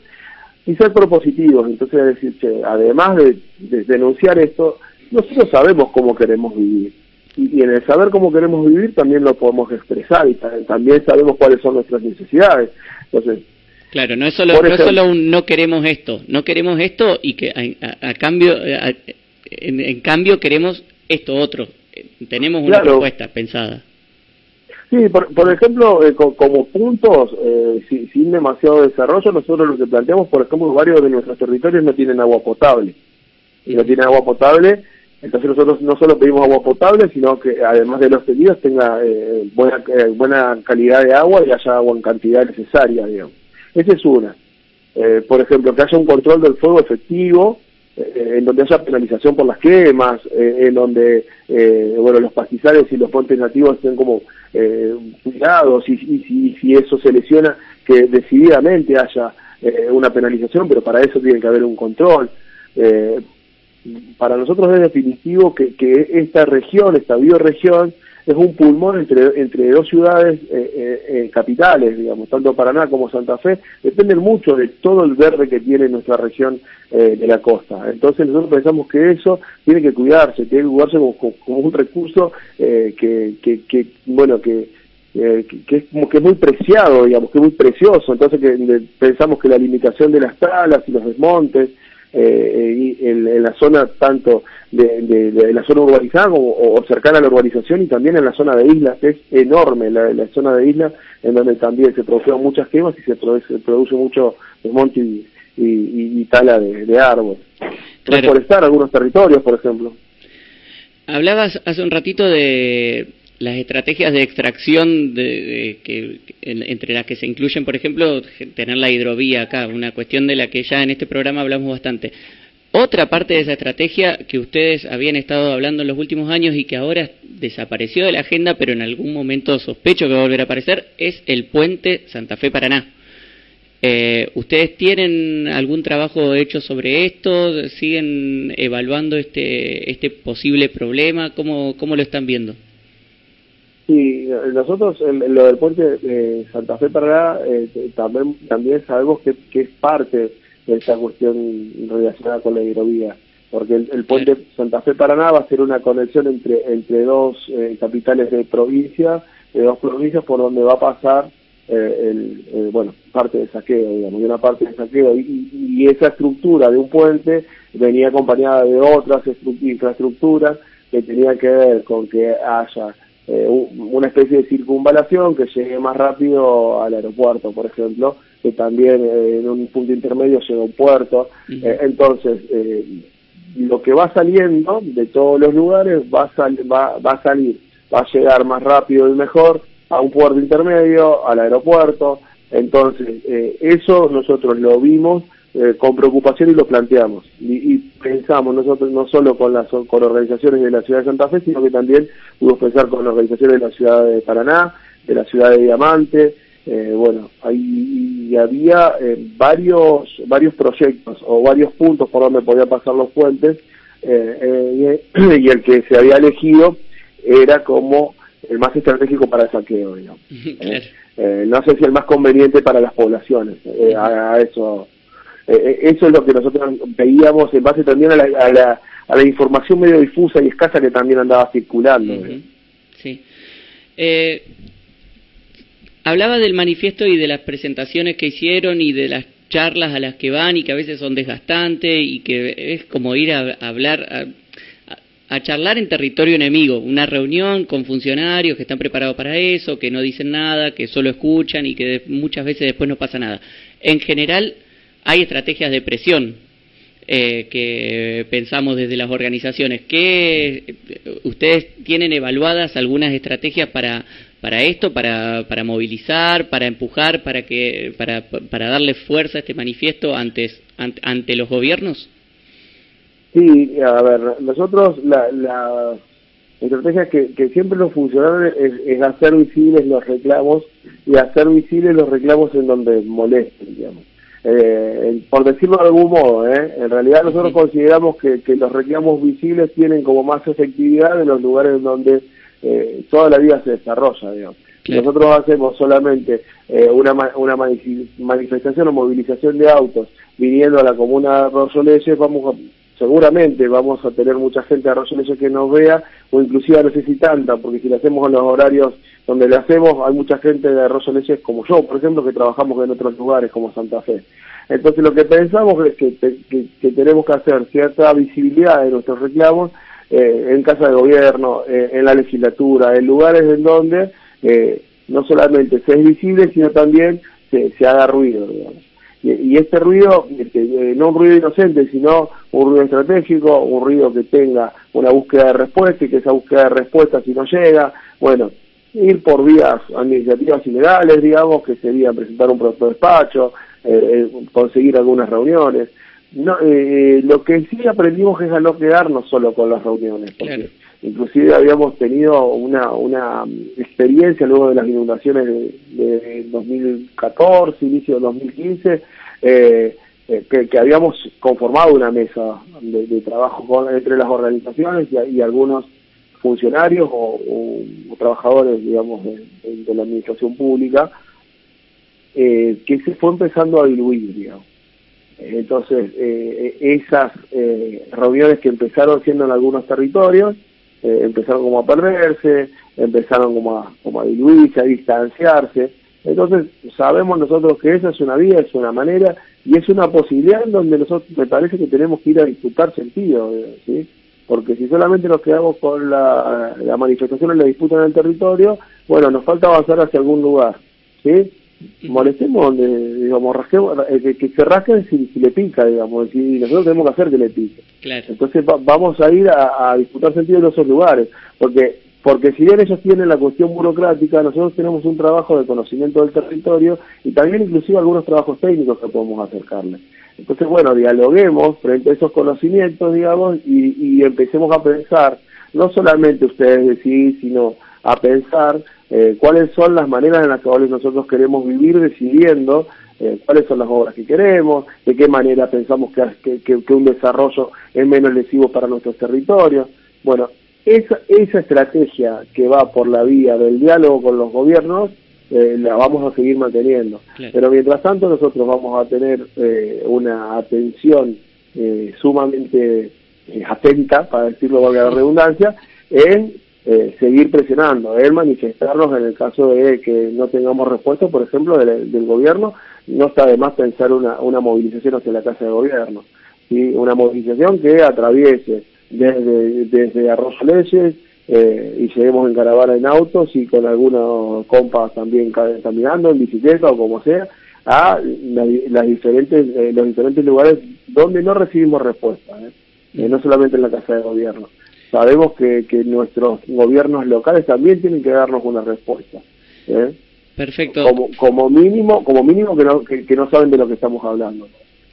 y ser propositivos. Entonces, es decir, che, además de, de denunciar esto, nosotros sabemos cómo queremos vivir. Y, y en el saber cómo queremos vivir también lo podemos expresar y ta- también sabemos cuáles son nuestras necesidades. Entonces, Claro, no es solo, no es solo un no queremos esto, no queremos esto y que a, a- a cambio, a- en, en cambio queremos esto otro. Eh, Tenemos una Claro. propuesta pensada. Sí, por, por ejemplo, eh, co- como puntos, eh, si- sin demasiado desarrollo, nosotros lo que planteamos, por ejemplo, varios de nuestros territorios no tienen agua potable. Y no tienen agua potable, entonces nosotros no solo pedimos agua potable, sino que además de los pedidos tenga eh, buena, eh, buena calidad de agua y haya agua en cantidad necesaria, digamos. Esa es una. Eh, por ejemplo, que haya un control del fuego efectivo, eh, en donde haya penalización por las quemas, en donde eh, bueno los pastizales y los montes nativos estén como eh, cuidados y, y y si eso se lesiona, que decididamente haya eh, una penalización, pero para eso tiene que haber un control. Eh, para nosotros es definitivo que, que esta región, esta bioregión, es un pulmón entre, entre dos ciudades eh, eh, eh, capitales, digamos, tanto Paraná como Santa Fe, dependen mucho de todo el verde que tiene nuestra región eh, de la costa. Entonces nosotros pensamos que eso tiene que cuidarse, tiene que cuidarse como, un recurso eh, que, que, que, bueno, que, eh, que, que es como que es muy preciado, digamos, que es muy precioso. Entonces que pensamos que la limitación de las talas y los desmontes, eh, en, en la zona tanto de, de- de la zona urbanizada o, o cercana a la urbanización y también en la zona de islas, es enorme la, la zona de islas, en donde también se produjeron muchas quemas y se produce, produce mucho desmonte y, y, y- y tala de, de árboles. Claro. Reforestar algunos territorios, por ejemplo. Hablabas hace un ratito de las estrategias de extracción de, que, en- entre las que se incluyen, por ejemplo, tener la hidrovía acá, una cuestión de la que ya en este programa hablamos bastante. Otra parte de esa estrategia que ustedes habían estado hablando en los últimos años y que ahora desapareció de la agenda, pero en algún momento sospecho que va a volver a aparecer, es el puente Santa Fe-Paraná. Eh, ¿Ustedes tienen algún trabajo hecho sobre esto? ¿Siguen evaluando este, este posible problema? ¿Cómo, ¿Cómo lo están viendo? Sí, nosotros en, lo del puente de Santa Fe Paraná eh, también también sabemos que, que es parte de esta cuestión relacionada con la hidrovía, porque el, el puente Santa Fe Paraná va a ser una conexión entre entre dos eh, capitales de provincia, de dos provincias por donde va a pasar eh, el, eh, bueno parte de saqueo, digamos, y una parte de saqueo y, y- esa estructura de un puente venía acompañada de otras estru- infraestructuras que tenían que ver con que haya eh, un- una especie de circunvalación que llegue más rápido al aeropuerto, por ejemplo, que también eh, en un punto intermedio llega a un puerto. Eh, entonces, eh, lo que va saliendo de todos los lugares va a, sal- va, va a salir, va a llegar más rápido y mejor a un puerto intermedio, al aeropuerto. Entonces, eh, eso nosotros lo vimos eh, con preocupación y lo planteamos. Y, y pensamos nosotros no solo con las con organizaciones de la ciudad de Santa Fe, sino que también pudimos pensar con organizaciones de la ciudad de Paraná, de la ciudad de Diamante. Eh, bueno, ahí y había eh, varios varios proyectos o varios puntos por donde podían pasar los puentes eh, eh, y el que se había elegido era como el más estratégico para el saqueo, digamos. *laughs* Claro. Eh, no sé si el más conveniente para las poblaciones. Eh, a, a eso eh, eh, eso es lo que nosotros veíamos en base también a la, a la, a la información medio difusa y escasa que también andaba circulando. Sí. Eh, hablaba del manifiesto y de las presentaciones que hicieron y de las charlas a las que van y que a veces son desgastantes y que es como ir a, a hablar, a, a- a charlar en territorio enemigo, una reunión con funcionarios que están preparados para eso, que no dicen nada, que solo escuchan y que de- muchas veces después no pasa nada. En general hay estrategias de presión eh, que pensamos desde las organizaciones. ¿Qué ustedes tienen evaluadas algunas estrategias para para esto, para, para movilizar, para empujar, para que para, para darle fuerza a este manifiesto antes ante, los gobiernos? Sí, a ver, nosotros la, la estrategia que, siempre nos funcionaron es, es hacer visibles los reclamos y hacer visibles los reclamos en donde molesten, digamos. Eh, por decirlo de algún modo, ¿eh? en realidad nosotros consideramos que, que los reclamos visibles tienen como más efectividad en los lugares en donde eh, toda la vida se desarrolla, digamos. Claro. nosotros hacemos solamente eh, una, una mani- manifestación o movilización de autos viniendo a la comuna de Arroyo Leyes, vamos a- seguramente vamos a tener mucha gente de Arroyo Leyes que nos vea, o inclusive no sé si tanta, porque si lo hacemos en los horarios donde lo hacemos, hay mucha gente de Arroyo Leyes como yo, por ejemplo, que trabajamos en otros lugares como Santa Fe. Entonces lo que pensamos es que tenemos que hacer cierta visibilidad de nuestros reclamos eh, en casa de gobierno, eh, en la legislatura, en lugares en donde eh, no solamente se es visible, sino también se, se haga ruido, digamos. Y, y este ruido, eh, no un ruido inocente, sino un ruido estratégico, un ruido que tenga una búsqueda de respuesta y que esa búsqueda de respuesta, si no llega, bueno, ir por vías administrativas y legales, digamos, que sería presentar un proyecto de despacho, eh, eh, conseguir algunas reuniones. No, eh, lo que sí aprendimos es a no quedarnos solo con las reuniones, porque Claro. Inclusive habíamos tenido una, una mm, experiencia luego de las inundaciones de, de 2014, inicio de 2015, eh, eh, que, que habíamos conformado una mesa de, trabajo con- entre las organizaciones y, algunos funcionarios o, trabajadores, digamos, de, la administración pública, eh, que se fue empezando a diluir. Entonces, eh, esas eh, reuniones que empezaron siendo en algunos territorios, eh, empezaron como a perderse, empezaron como a, como a diluirse, a distanciarse. Entonces, sabemos nosotros que esa es una vía, es una manera y es una posibilidad en donde nosotros me parece que tenemos que ir a disputar sentido, ¿sí? Porque si solamente nos quedamos con la, la manifestación y la disputa en el territorio, bueno, nos falta avanzar hacia algún lugar, ¿sí? Molestemos donde, digamos, rasquemos, eh, que, que se rasquen si, si le pica, digamos, si nosotros tenemos que hacer que le pique. Claro. Entonces va- vamos a ir a, a disputar sentido en esos lugares, porque porque si bien ellos tienen la cuestión burocrática, nosotros tenemos un trabajo de conocimiento del territorio y también inclusive algunos trabajos técnicos que podemos acercarles. Entonces, bueno, dialoguemos frente a esos conocimientos, digamos, y, y empecemos a pensar, no solamente ustedes decir, sino a pensar eh, cuáles son las maneras en las cuales nosotros queremos vivir decidiendo eh, cuáles son las obras que queremos, de qué manera pensamos que, que, que- que un desarrollo es menos lesivo para nuestros territorios. Bueno, esa, esa estrategia que va por la vía del diálogo con los gobiernos, eh, la vamos a seguir manteniendo. Claro. Pero mientras tanto nosotros vamos a tener eh, una atención eh, sumamente eh, atenta, para decirlo valga la redundancia, en eh, seguir presionando, en manifestarnos en el caso de que no tengamos respuesta, por ejemplo, del, del gobierno, no está de más pensar una, una movilización hacia la Casa de Gobierno, ¿sí? una movilización que atraviese desde, desde Arroyo Leyes eh, y lleguemos en caravana en autos y con algunos compas también ca- caminando en bicicleta o como sea, a la- las diferentes, eh, los diferentes lugares donde no recibimos respuesta, ¿eh? Eh, no solamente en la Casa de Gobierno. Sabemos que, que nuestros gobiernos locales también tienen que darnos una respuesta. ¿eh? Perfecto. Como, como mínimo, como mínimo que no, que, que no saben de lo que estamos hablando.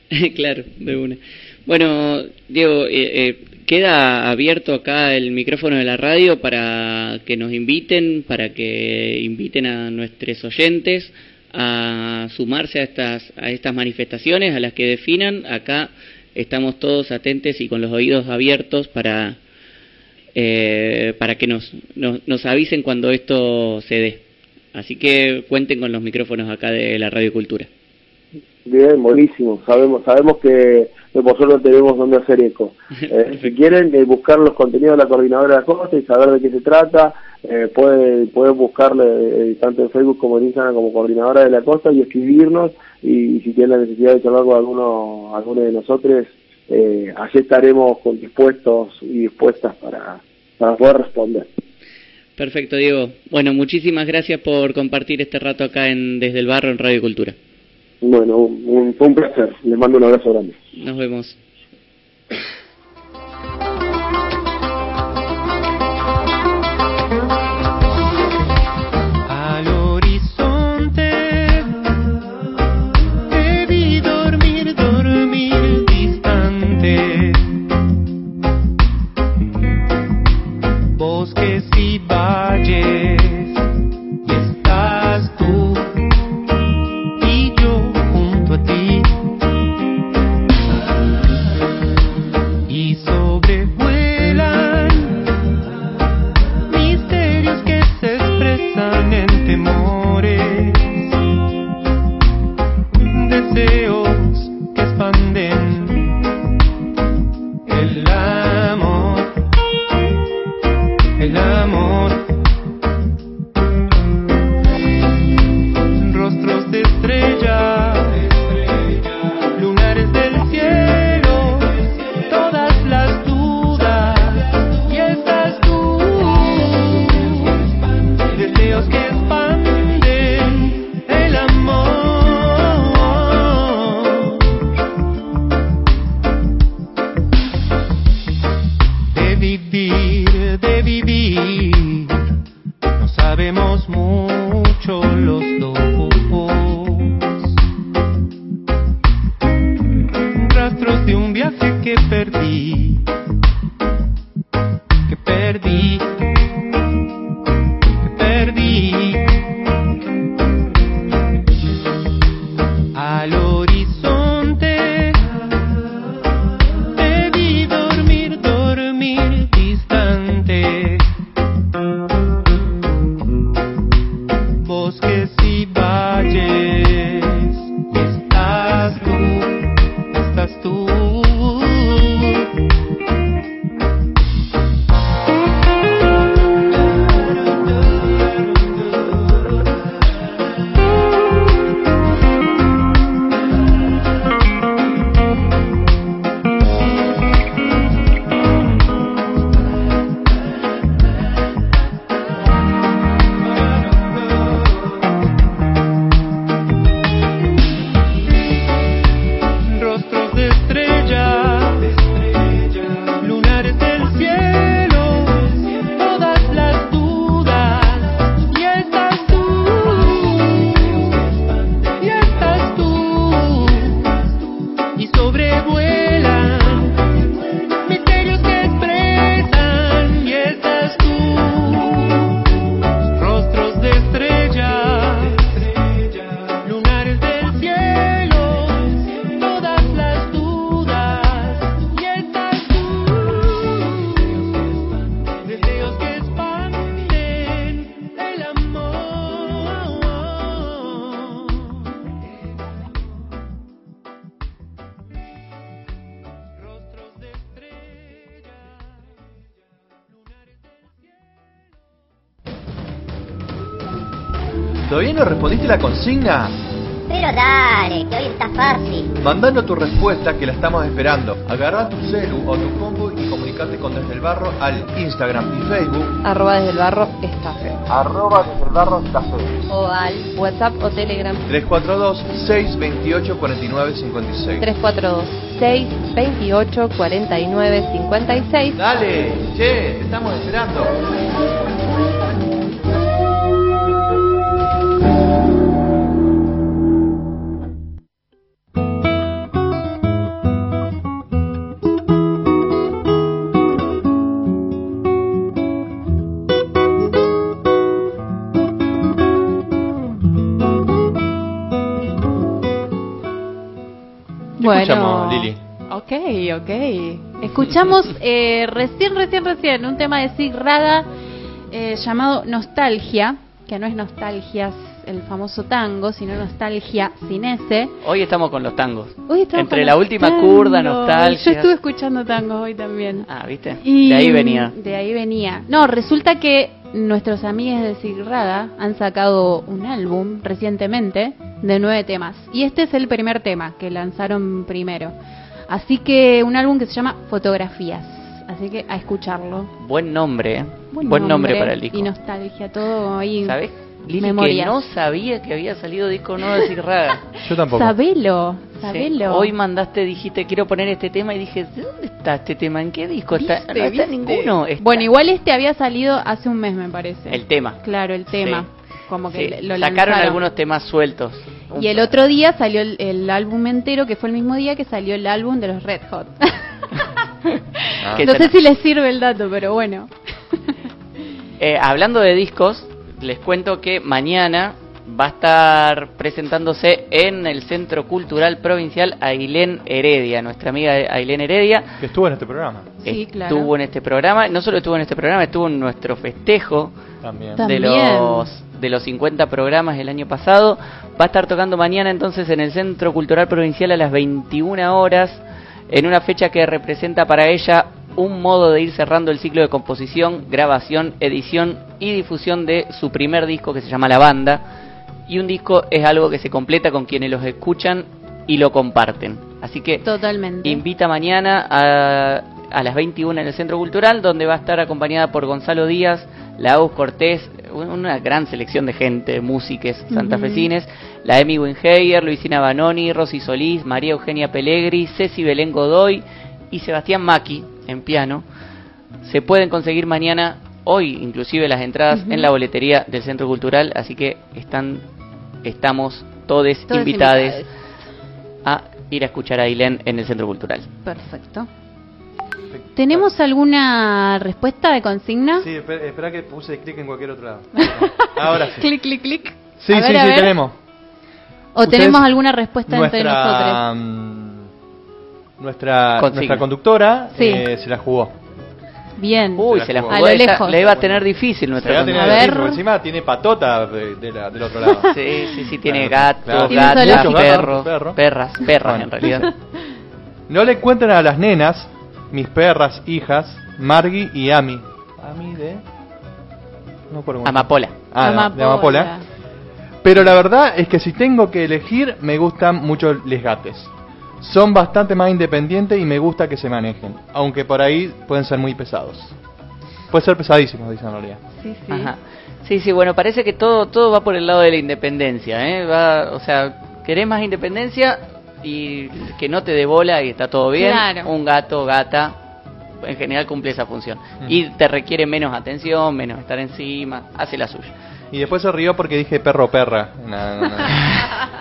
*laughs* claro, de una. Bueno, Diego, eh, eh, queda abierto acá el micrófono de la radio para que nos inviten, para que inviten a nuestros oyentes a sumarse a estas a estas manifestaciones, a las que definan. Acá estamos todos atentos y con los oídos abiertos para, eh, para que nos, nos, nos avisen cuando esto se dé. Así que cuenten con los micrófonos acá de la Radio Cultura. Bien, buenísimo. Sabemos sabemos que, que por suerte tenemos donde hacer eco. *laughs* Eh, si quieren eh, buscar los contenidos de la coordinadora de la costa y saber de qué se trata, eh, pueden, pueden buscarle eh, tanto en Facebook como en Instagram como coordinadora de la costa y escribirnos y, si tienen la necesidad de charlar con alguno, alguno de nosotros, eh, allí estaremos con dispuestos y dispuestas para, para poder responder. Perfecto, Diego. Bueno, muchísimas gracias por compartir este rato acá en Desde el Barro en Radio Cultura. Bueno, un- fue un placer. Les mando un abrazo grande. Nos vemos. La consigna? Pero dale, que hoy está fácil. Mandanos tu respuesta que la estamos esperando. Agarra tu celu o tu combo y comunicate con Desde el Barro al Instagram y Facebook. Arroba desde el barro estafe. Arroba Desde el Barro Café. O al WhatsApp o Telegram 342-628-4956. 342 628 49 56. Dale, che, te estamos esperando. ¿Qué escuchamos, Lili? Ok, ok. Escuchamos *laughs* eh, recién, recién, recién un tema de Sig Raga eh, llamado Nostalgia, que no es Nostalgias el famoso tango, sino Nostalgia sin ese. Hoy estamos con los tangos. Hoy estamos Entre con la los última tangos. curda, nostalgia. Yo estuve escuchando tangos hoy también. Ah, ¿viste? Y De ahí venía. De ahí venía. No, resulta que nuestros amigos de Sigrada han sacado un álbum recientemente de nueve temas. Y este es el primer tema que lanzaron primero. Así que un álbum que se llama Fotografías. Así que a escucharlo. Buen nombre, ¿eh? Buen, nombre, para el disco. Y nostalgia, todo ahí. ¿Sabés? Lili, que no sabía que había salido disco nuevo de Sigrada. *laughs* Yo tampoco. Sabelo, Sí. sabelo. Hoy mandaste, dijiste, quiero poner este tema y dije, ¿de dónde está este tema? ¿En qué disco está? ¿Viste, no está viste? ninguno. Está Bueno, igual este había salido hace un mes, me parece. el tema. Claro, el tema. Sí. Como que Sí, lo Sacaron algunos temas sueltos. Y el otro día salió el, el álbum entero, que fue el mismo día que salió el álbum de los Red Hot. Ah. *laughs* no sé si les sirve el dato, pero bueno. Eh, hablando de discos, les cuento que mañana va a estar presentándose en el Centro Cultural Provincial Ailén Heredia, nuestra amiga Ailén Heredia. Que estuvo en este programa. Sí, claro. Estuvo en este programa, no solo estuvo en este programa, estuvo en nuestro festejo También. de También. los de los 50 programas del año pasado. Va a estar tocando mañana entonces en el Centro Cultural Provincial a las 21 horas, en una fecha que representa para ella un modo de ir cerrando el ciclo de composición, grabación, edición y difusión de su primer disco que se llama La Banda. Y un disco es algo que se completa con quienes los escuchan y lo comparten. Así que Totalmente. invita mañana a, a las 21 en el Centro Cultural, donde va a estar acompañada por Gonzalo Díaz, Laus Cortés, un- una gran selección de gente, músiques santafesines, la Emi Winheyer, Luisina Banoni, Rosy Solís, María Eugenia Pellegri, Ceci Belén Godoy y Sebastián Maki en piano. Se pueden conseguir mañana, hoy inclusive las entradas en la boletería del Centro Cultural, así que están, estamos todos invitados a ir a escuchar a Ailén en el Centro Cultural. Perfecto. ¿Tenemos alguna respuesta de consigna? Sí, espera, espera que puse clic en cualquier otro lado. *laughs* Ahora sí. clic, clic, clic. Sí, A sí, sí, tenemos. ¿O Ustedes- tenemos alguna respuesta entre nosotros? Nuestra, mm, nuestra, Consigna. nuestra conductora Sí. eh, se la jugó. Bien. Uy, Se se la la jugó. A lo esa- lejos. La iba a tener difícil Se nuestra va a tener A ver. porque encima tiene patota de- de la- del otro lado. *laughs* Sí, sí, sí, tiene Claro, gatos, claro. Zoológico. perros, Perro. perras, perras Bueno. en realidad. *laughs* No le cuenten a las nenas, mis perras, hijas, Margie y Ami. Ami de... No Amapola. Ah, de Amapola. Pero la verdad es que si tengo que elegir, me gustan mucho les gates. Son bastante más independientes y me gusta que se manejen, aunque por ahí pueden ser muy pesados. Pueden ser pesadísimos, dicen en realidad. Sí, sí. Ajá. Sí, sí, bueno, parece que todo todo va por el lado de la independencia, ¿eh? Va, o sea, querés más independencia y que no te dé bola y está todo bien. Claro. Un gato, gata, en general cumple esa función. Mm. Y te requiere menos atención, menos estar encima, hace la suya. Y después se rió porque dije perro perra. No, no, no.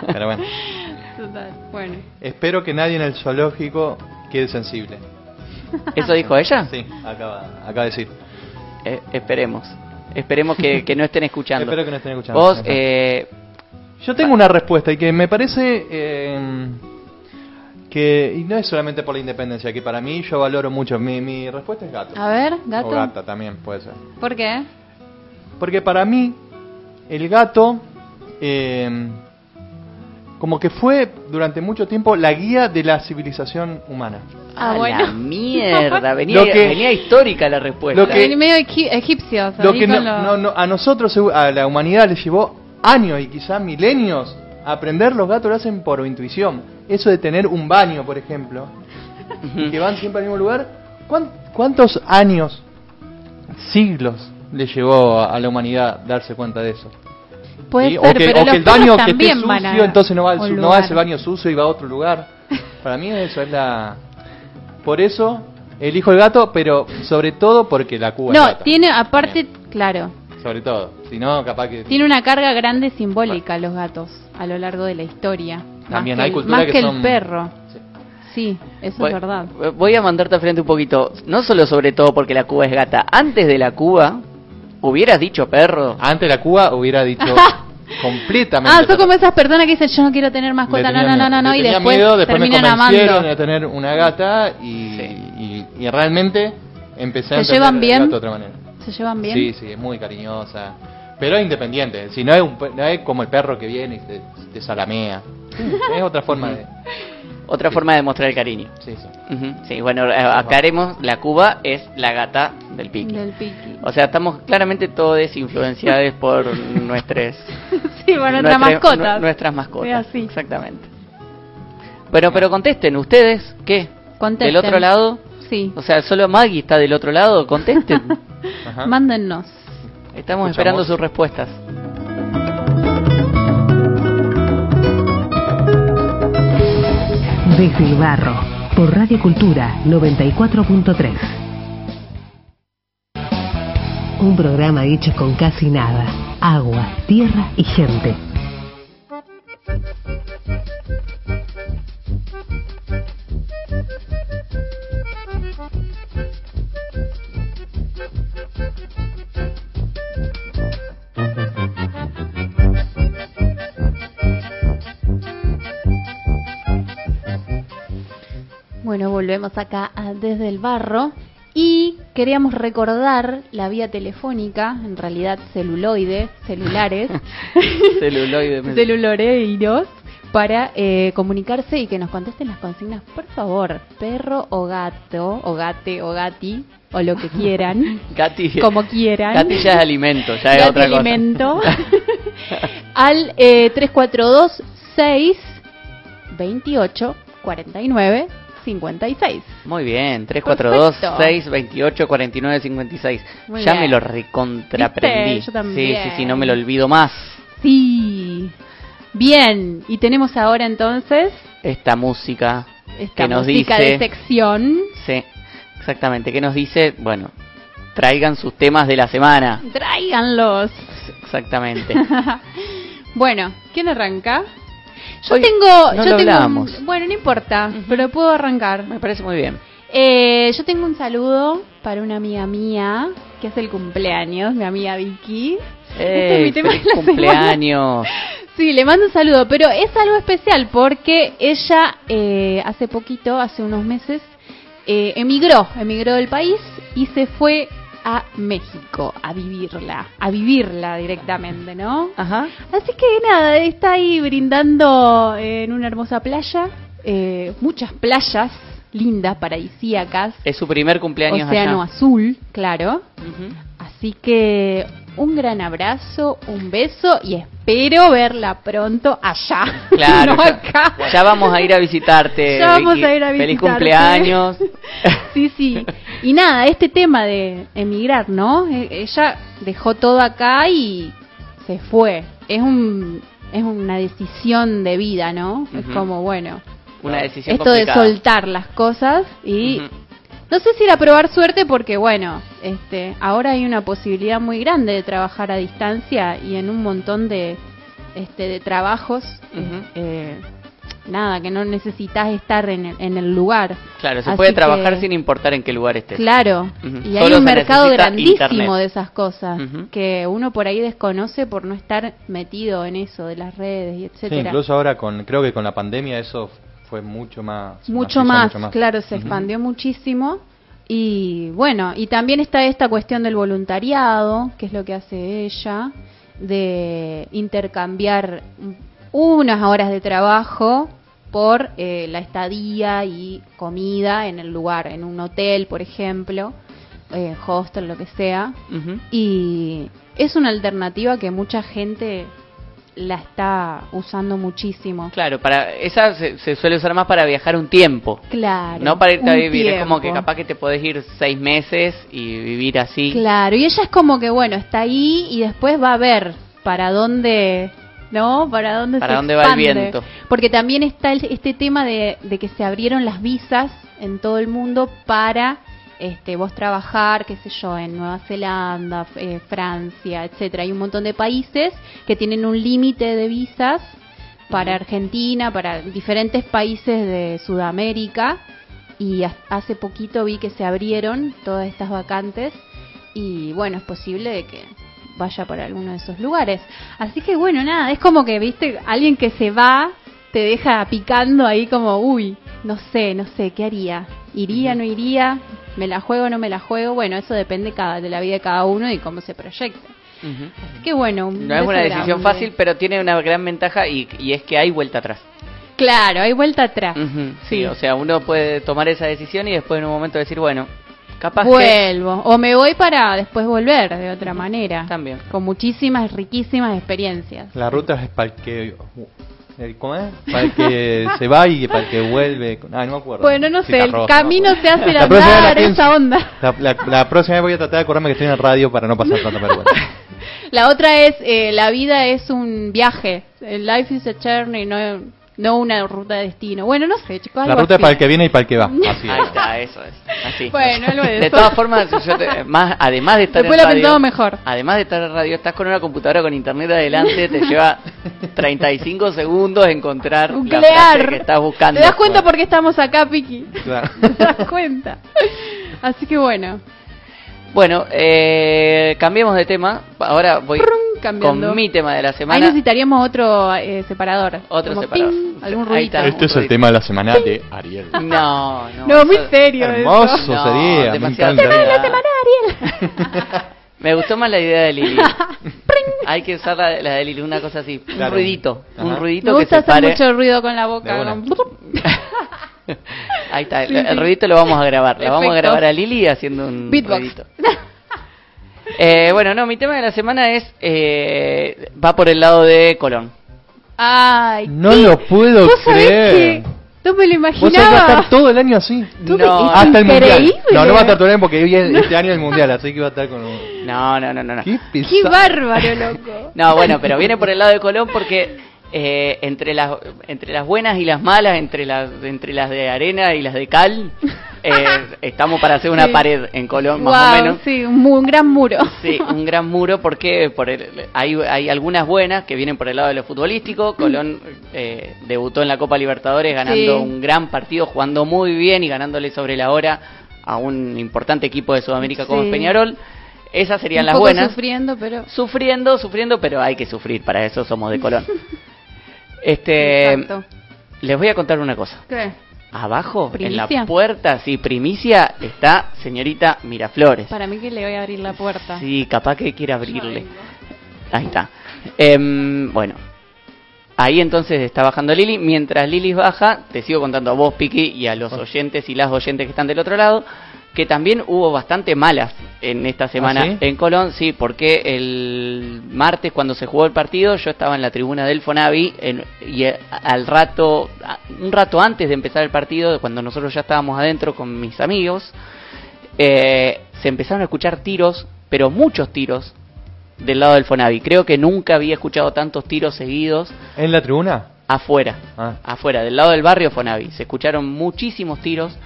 *laughs* Pero bueno, Total. Bueno. espero que nadie en el zoológico quede sensible. ¿Eso dijo ella? Sí, acaba, acaba de decir. Eh, esperemos. Esperemos que, que no estén escuchando. *laughs* Espero que no estén escuchando. Vos, eh, Yo tengo una respuesta y que me parece eh, que, y no es solamente por la independencia, que para mí yo valoro mucho. Mi, mi respuesta es gato. A ver, gato. O gata también puede ser. ¿Por qué? Porque para mí, el gato, eh, como que fue durante mucho tiempo la guía de la civilización humana. Ah, a bueno. la mierda, *laughs* venía, Lo que- venía histórica la respuesta. Lo que- medio egip- egipcio. Lo que no, con lo- no- no- a nosotros, a la humanidad, le llevó años y quizás milenios aprender. Los gatos lo hacen por intuición. Eso de tener un baño, por ejemplo, y que van siempre al mismo lugar. ¿cuán- ¿Cuántos años, siglos, le llevó a la humanidad darse cuenta de eso? Puede ¿Sí? ser, o que, pero o los que el baño que esté también sucio, van a entonces no va, al no va a ese lugar. baño sucio y va a otro lugar. Para mí eso es la... Por eso elijo el gato, pero sobre todo porque la cuba es No, gata. tiene, aparte, claro, Sobre todo. Si no, capaz que... tiene una carga grande simbólica los gatos a lo largo de la historia. También más hay que, el- más que que son- el perro. Sí. Sí, eso Voy- es verdad. Voy a mandarte al frente un poquito. No solo sobre todo porque la Cuba es gata. Antes de la Cuba, hubieras dicho perro. Antes la Cuba hubiera dicho *laughs* completamente. Ah, son como esas personas que dicen yo no quiero tener mascota, no, no, no, no, no, y después, miedo, después me terminan convencieron amando. de tener una gata y, y, y realmente empecé a ¿Se llevan el bien? gato de otra manera. ¿Se llevan bien? Sí, sí, es muy cariñosa. Pero es independiente. Si no es, un no es como el perro que viene y te, te salamea. *laughs* Es otra forma de. *laughs* Otra forma de mostrar el cariño. Sí, sí. Sí, bueno, eh, aclaremos, la Cuba es la gata del piqui. Del piqui. O sea, estamos claramente todos influenciados *laughs* por nuestras *laughs* Sí, bueno, nuestra- nuestras mascotas. nu- nuestras mascotas. Es así. Exactamente. Bueno, pero contesten, ¿ustedes qué? Contesten. ¿Del otro lado? Sí. O sea, solo Maggie está del otro lado, contesten. Ajá. *laughs* Mándennos. Estamos Escuchamos. esperando sus respuestas. Desde el barro, por Radio Cultura 94.3. Un programa hecho con casi nada. Agua, tierra y gente. Bueno, volvemos acá a Desde el Barro y queríamos recordar la vía telefónica, en realidad celuloide, celulares, *laughs* Celuloide. *laughs* celuloreiros, para eh, comunicarse y que nos contesten las consignas, por favor, perro o gato, o gate o gati, o lo que quieran, *laughs* Gati, como quieran. Gati ya es alimento, ya es otra cosa. alimento. al eh, 342 6 28 49 56. Muy bien, 342 Perfecto. 628 49 56. Muy ya bien. me lo recontraprendí. Yo también. Sí, sí, sí, no me lo olvido más. Sí. Bien, y tenemos ahora entonces Esta música esta que nos música dice de sección. Sí, exactamente. ¿Qué nos dice? Bueno, traigan sus temas de la semana. Tráiganlos. Exactamente. *laughs* bueno, ¿quién arranca? Yo Hoy tengo, no yo lo tengo un- bueno, no importa, pero puedo arrancar. Me parece muy bien. Eh, yo tengo un saludo para una amiga mía que es el cumpleaños, mi amiga Vicky. Este es mi ¡Ey, tema de la semana. cumpleaños! Sí, le mando un saludo, pero es algo especial porque ella eh, hace poquito, hace unos meses, eh, emigró, emigró del país y se fue a México a vivirla, a vivirla directamente, ¿no? Ajá. Así que nada, está ahí brindando en una hermosa playa, eh, muchas playas lindas, paradisíacas, Es su primer cumpleaños océano allá. azul, claro. Así que un gran abrazo, un beso y espero verla pronto allá. Claro, *laughs* no acá. ya vamos a ir a visitarte. *laughs* Ya vamos Vicky. a ir a Feliz visitarte. cumpleaños. *laughs* Sí, sí. Y nada, este tema de emigrar, ¿no? E- Ella dejó todo acá y se fue. Es un es una decisión de vida, ¿no? Es como, bueno, Una decisión esto de soltar las cosas y no sé si ir a probar suerte porque bueno, este, ahora hay una posibilidad muy grande de trabajar a distancia y en un montón de, este, de trabajos, eh, nada, que no necesitas estar en el, en el lugar. Claro, se Así puede trabajar que- sin importar en qué lugar estés. Claro, y hay un mercado grandísimo internet. de esas cosas que uno por ahí desconoce por no estar metido en eso de las redes y Sí, etcétera. incluso ahora con, creo que con la pandemia eso fue mucho más. mucho más, claro, se expandió muchísimo. Y bueno, y también está esta cuestión del voluntariado, que es lo que hace ella, de intercambiar unas horas de trabajo por eh, la estadía y comida en el lugar, en un hotel, por ejemplo, eh, hostel, lo que sea. Y es una alternativa que mucha gente la está usando muchísimo. Claro, para esa se, se suele usar más para viajar un tiempo. Claro. No para irte a vivir, es como que capaz que te podés ir seis meses y vivir así. Claro, y ella es como que, bueno, está ahí y después va a ver para dónde, ¿no? Para dónde Para se dónde va el viento. Porque también está el- este tema de, de que se abrieron las visas en todo el mundo para este, vos trabajar, qué sé yo, en Nueva Zelanda, eh, Francia, etcétera. Hay un montón de países que tienen un límite de visas para Argentina, para diferentes países de Sudamérica y ha- hace poquito vi que se abrieron todas estas vacantes y bueno, es posible de que vaya para alguno de esos lugares. Así que bueno, nada, es como que, viste, alguien que se va te deja picando ahí como, uy, no sé, no sé, ¿qué haría? ¿Iría, no iría? ¿Me la juego, no me la juego? Bueno, eso depende cada, de la vida de cada uno y cómo se proyecta. Así que bueno, No es una decisión grande. fácil, pero tiene una gran ventaja y, y es que hay vuelta atrás. Claro, hay vuelta atrás. Sí, o sea, uno puede tomar esa decisión y después en un momento decir, bueno, capaz que... Vuelvo. O me voy para después volver de otra manera. También. Con muchísimas, riquísimas experiencias. La ruta es para el que. El- ¿Cómo es? Para el que *laughs* se va y para el que vuelve. Ah, no me acuerdo. Bueno, no sé, el camino se hace La la andar, esa onda. La, la- la próxima vez voy a tratar de acordarme que estoy en el radio para no pasar tanta vergüenza. *laughs* La otra es, eh, la vida es un viaje. Life is a journey, no, no una ruta de destino. Bueno, no sé, chicos. La ruta es para el que viene y para el que va. *laughs* Así Ahí es. está, eso es. Así. Bueno, algo de todas formas, yo te- más, además de estar Después en lo radio, mejor. además de estar en radio, estás con una computadora con internet adelante, te lleva 35 segundos encontrar la frase que estás buscando. ¿Te das cuenta por qué estamos acá, Piki? Claro. *laughs* ¿Te das cuenta? Así que bueno, Bueno, eh, cambiemos de tema. Ahora voy cambiando. mi tema de la ahí semana. necesitaríamos otro eh, separador. Otro separador. algún Ahí ruidito. Este es el tema de la semana de Ariel. No, no. No, muy serio Hermoso eso. No, sería. Me encanta. seriedad. La semana, Ariel. Me gustó más la idea de Lili. Hay que usar la, de Lili, una cosa así, un Claro. ruidito, un Ajá. ruidito Me que gusta se hacer pare. mucho ruido con la De boca. *laughs* Ahí está, el, el ruidito lo vamos a grabar. La vamos a Perfecto. grabar a Lili haciendo un Beatbox. ruidito. *laughs* Eh, bueno, no, mi tema de la semana es eh, va por el lado de Colón. Ay, No ¿qué? lo puedo ¿Vos sabés creer. que No me lo Vos sabés que va a imaginaba. estar todo el año así. No, Hasta el mundial. No, no va a estar todo el año porque hoy es- este año es el mundial, así que va a estar con un. No, no, no, no. no. Qué Qué bárbaro, loco. No, bueno, pero viene por el lado de Colón porque eh, entre las entre las buenas y las malas, entre las entre las de arena y las de cal, eh, *laughs* estamos para hacer una Sí. pared en Colón, más o menos. sí, un, gran muro. Sí, un gran muro porque por el- hay, hay algunas buenas que vienen por el lado de lo futbolístico. Colón eh, debutó en la Copa Libertadores ganando Sí. un gran partido, jugando muy bien y ganándole sobre la hora a un importante equipo de Sudamérica como Sí. Peñarol. Esas serían Un las poco buenas. sufriendo, pero... Sufriendo, sufriendo, pero hay que sufrir, para eso somos de Colón. *laughs* Este, Exacto. les voy a contar una cosa. ¿Qué? Abajo, en la puerta, sí, primicia, está señorita Miraflores. Para mí que le voy a abrir la puerta. Sí, capaz que quiere abrirle. Ahí está. Em, bueno, ahí entonces está bajando Lili. Mientras Lili baja, te sigo contando a vos, Piki, y a los oyentes y las oyentes que están del otro lado, que también hubo bastante malas en esta semana sí? en Colón, sí, porque el martes cuando se jugó el partido yo estaba en la tribuna del Fonavi en- y eh, al rato, a- un rato antes de empezar el partido, cuando nosotros ya estábamos adentro con mis amigos, eh, se empezaron a escuchar tiros, pero muchos tiros del lado del Fonavi. Creo que nunca había escuchado tantos tiros seguidos ¿En la tribuna? afuera, Ah. afuera, del lado del barrio Fonavi. Se escucharon muchísimos tiros.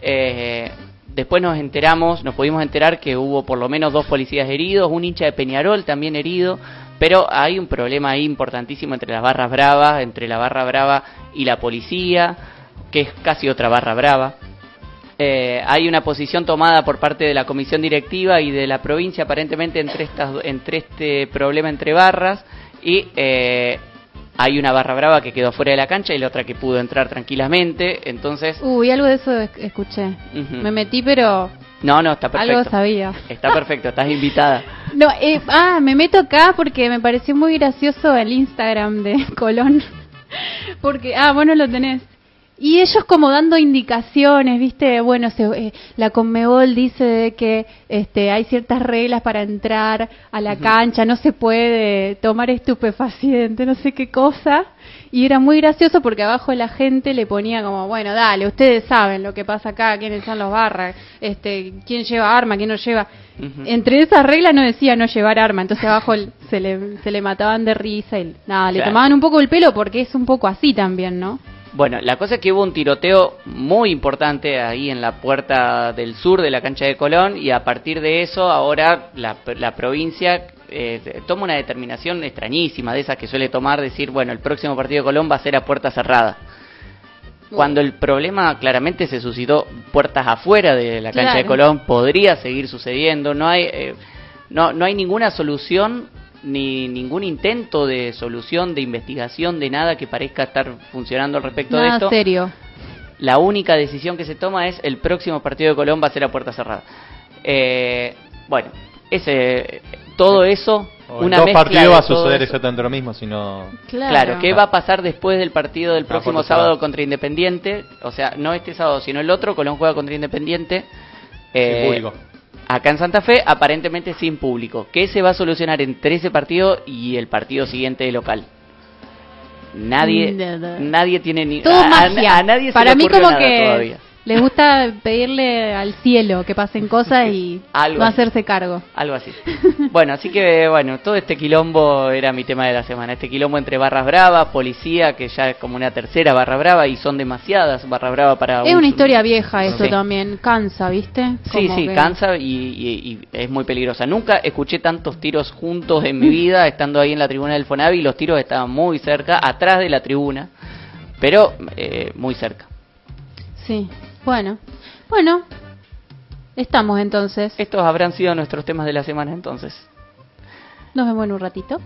eh, después nos enteramos, nos pudimos enterar que hubo por lo menos dos policías heridos, un hincha de Peñarol también herido, pero hay un problema ahí importantísimo entre las barras bravas, entre la barra brava y la policía, que es casi otra barra brava. Eh, hay una posición tomada por parte de la comisión directiva y de la provincia aparentemente entre estas entre este problema entre barras y eh, hay una barra brava que quedó fuera de la cancha y la otra que pudo entrar tranquilamente entonces Uy, algo de eso es- escuché. Me metí, pero no no está perfecto algo sabía. está perfecto estás invitada No, eh, ah, me meto acá porque me pareció muy gracioso el Instagram de *laughs* Colón. Porque, ah, bueno, lo tenés. Y ellos como dando indicaciones, ¿viste? Bueno, se, eh, la Conmebol dice de que este, hay ciertas reglas para entrar a la cancha, no se puede tomar estupefaciente, no sé qué cosa. Y era muy gracioso porque abajo la gente le ponía como, bueno, dale, ustedes saben lo que pasa acá, quiénes son los barras, este, quién lleva arma, quién no lleva. Entre esas reglas no decía no llevar arma, entonces abajo se le, se le mataban de risa y nada, le Claro. tomaban un poco el pelo porque es un poco así también, ¿no? Bueno, la cosa es que hubo un tiroteo muy importante ahí en la puerta del sur de la cancha de Colón y a partir de eso ahora la, la provincia eh, toma una determinación extrañísima de esas que suele tomar, decir, bueno, el próximo partido de Colón va a ser a puerta cerrada. Cuando el problema claramente se suscitó puertas afuera de la cancha de. Colón, podría seguir sucediendo, no hay... eh, no, no hay ninguna solución ni ningún intento de solución, de investigación, de nada que parezca estar funcionando al respecto de esto. serio. La única decisión que se toma es el próximo partido de Colón va a ser a puerta cerrada. Eh, bueno, ese, todo eso, O en una dos mezcla partidos va a suceder eso. exactamente lo mismo, sino... Claro. ¿qué va a pasar después del partido del próximo sábado contra Independiente? O sea, no este sábado, sino el otro, Colón juega contra Independiente. eh, Sin público. Acá en Santa Fe, aparentemente sin público. ¿Qué se va a solucionar entre ese partido y el partido siguiente de local? Nadie, nadie tiene ni Todo a, a- magia. a nadie se Para le mí como nada que todavía. Les gusta pedirle al cielo que pasen cosas y *laughs* Algo no así. hacerse cargo. Algo así. *laughs* Bueno, así que bueno, todo este quilombo era mi tema de la semana. Este quilombo entre barras bravas, policía, que ya es como una tercera barra brava y son demasiadas barra brava para Es un- una historia vieja eso Sí. también, cansa, ¿viste? Sí, sí, que- cansa y, y- y es muy peligrosa. Nunca escuché tantos tiros juntos en mi *laughs* vida estando ahí en la tribuna del Fonavi. Los tiros estaban muy cerca, atrás de la tribuna, pero eh, muy cerca. Sí, bueno. Bueno, estamos entonces. Estos habrán sido nuestros temas de la semana entonces. Nos vemos en un ratito.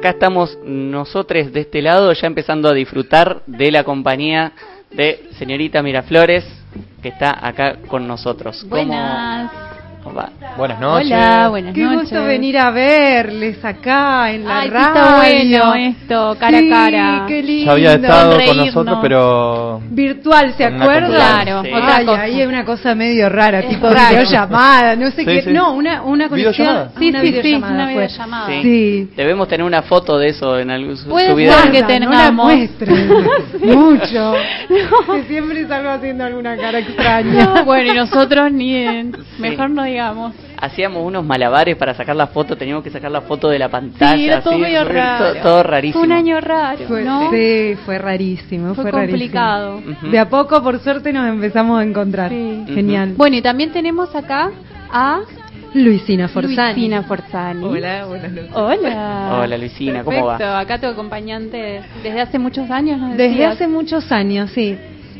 Acá estamos nosotros de este lado ya empezando a disfrutar de la compañía de señorita Miraflores. que está acá con nosotros. ¿Cómo- Buenas. Buenas noches. Hola, buenas Qué noches. gusto venir a verles acá en la Ay, radio. está bueno esto, cara a Sí, cara. qué lindo. Ya había estado con nosotros, pero Virtual, ¿se acuerdan? Claro, Sí. otra Ay, cosa. ahí hay una cosa medio rara, Es tipo raro. videollamada, no sé Sí, qué. sí. No, una, una conexión. ¿Videollamada? Sí, una sí, sí, videollamada una videollamada. Sí. Sí. Debemos tener una foto de eso en algún su- Puede subida. ser que no tengamos. muestren *laughs* mucho. Que siempre salgo haciendo alguna cara extraña. No, bueno, y nosotros ni en- Mejor no digamos. Hacíamos unos malabares para sacar la foto, teníamos que sacar la foto de la pantalla. Sí, era todo así, medio raro. to- todo rarísimo. Fue un año raro, Fue, ¿no? Sí, fue rarísimo. Fue Fue, complicado. rarísimo. Ujú. De a poco, por suerte, nos empezamos a encontrar. Sí. Genial. Bueno, y también tenemos acá a Luisina Forzani. Luisina Forzani. Hola, buenas noches. Hola. Hola, Luisina, ¿cómo va? Perfecto, acá tu acompañante desde hace muchos años, ¿no? Desde hace muchos años, sí.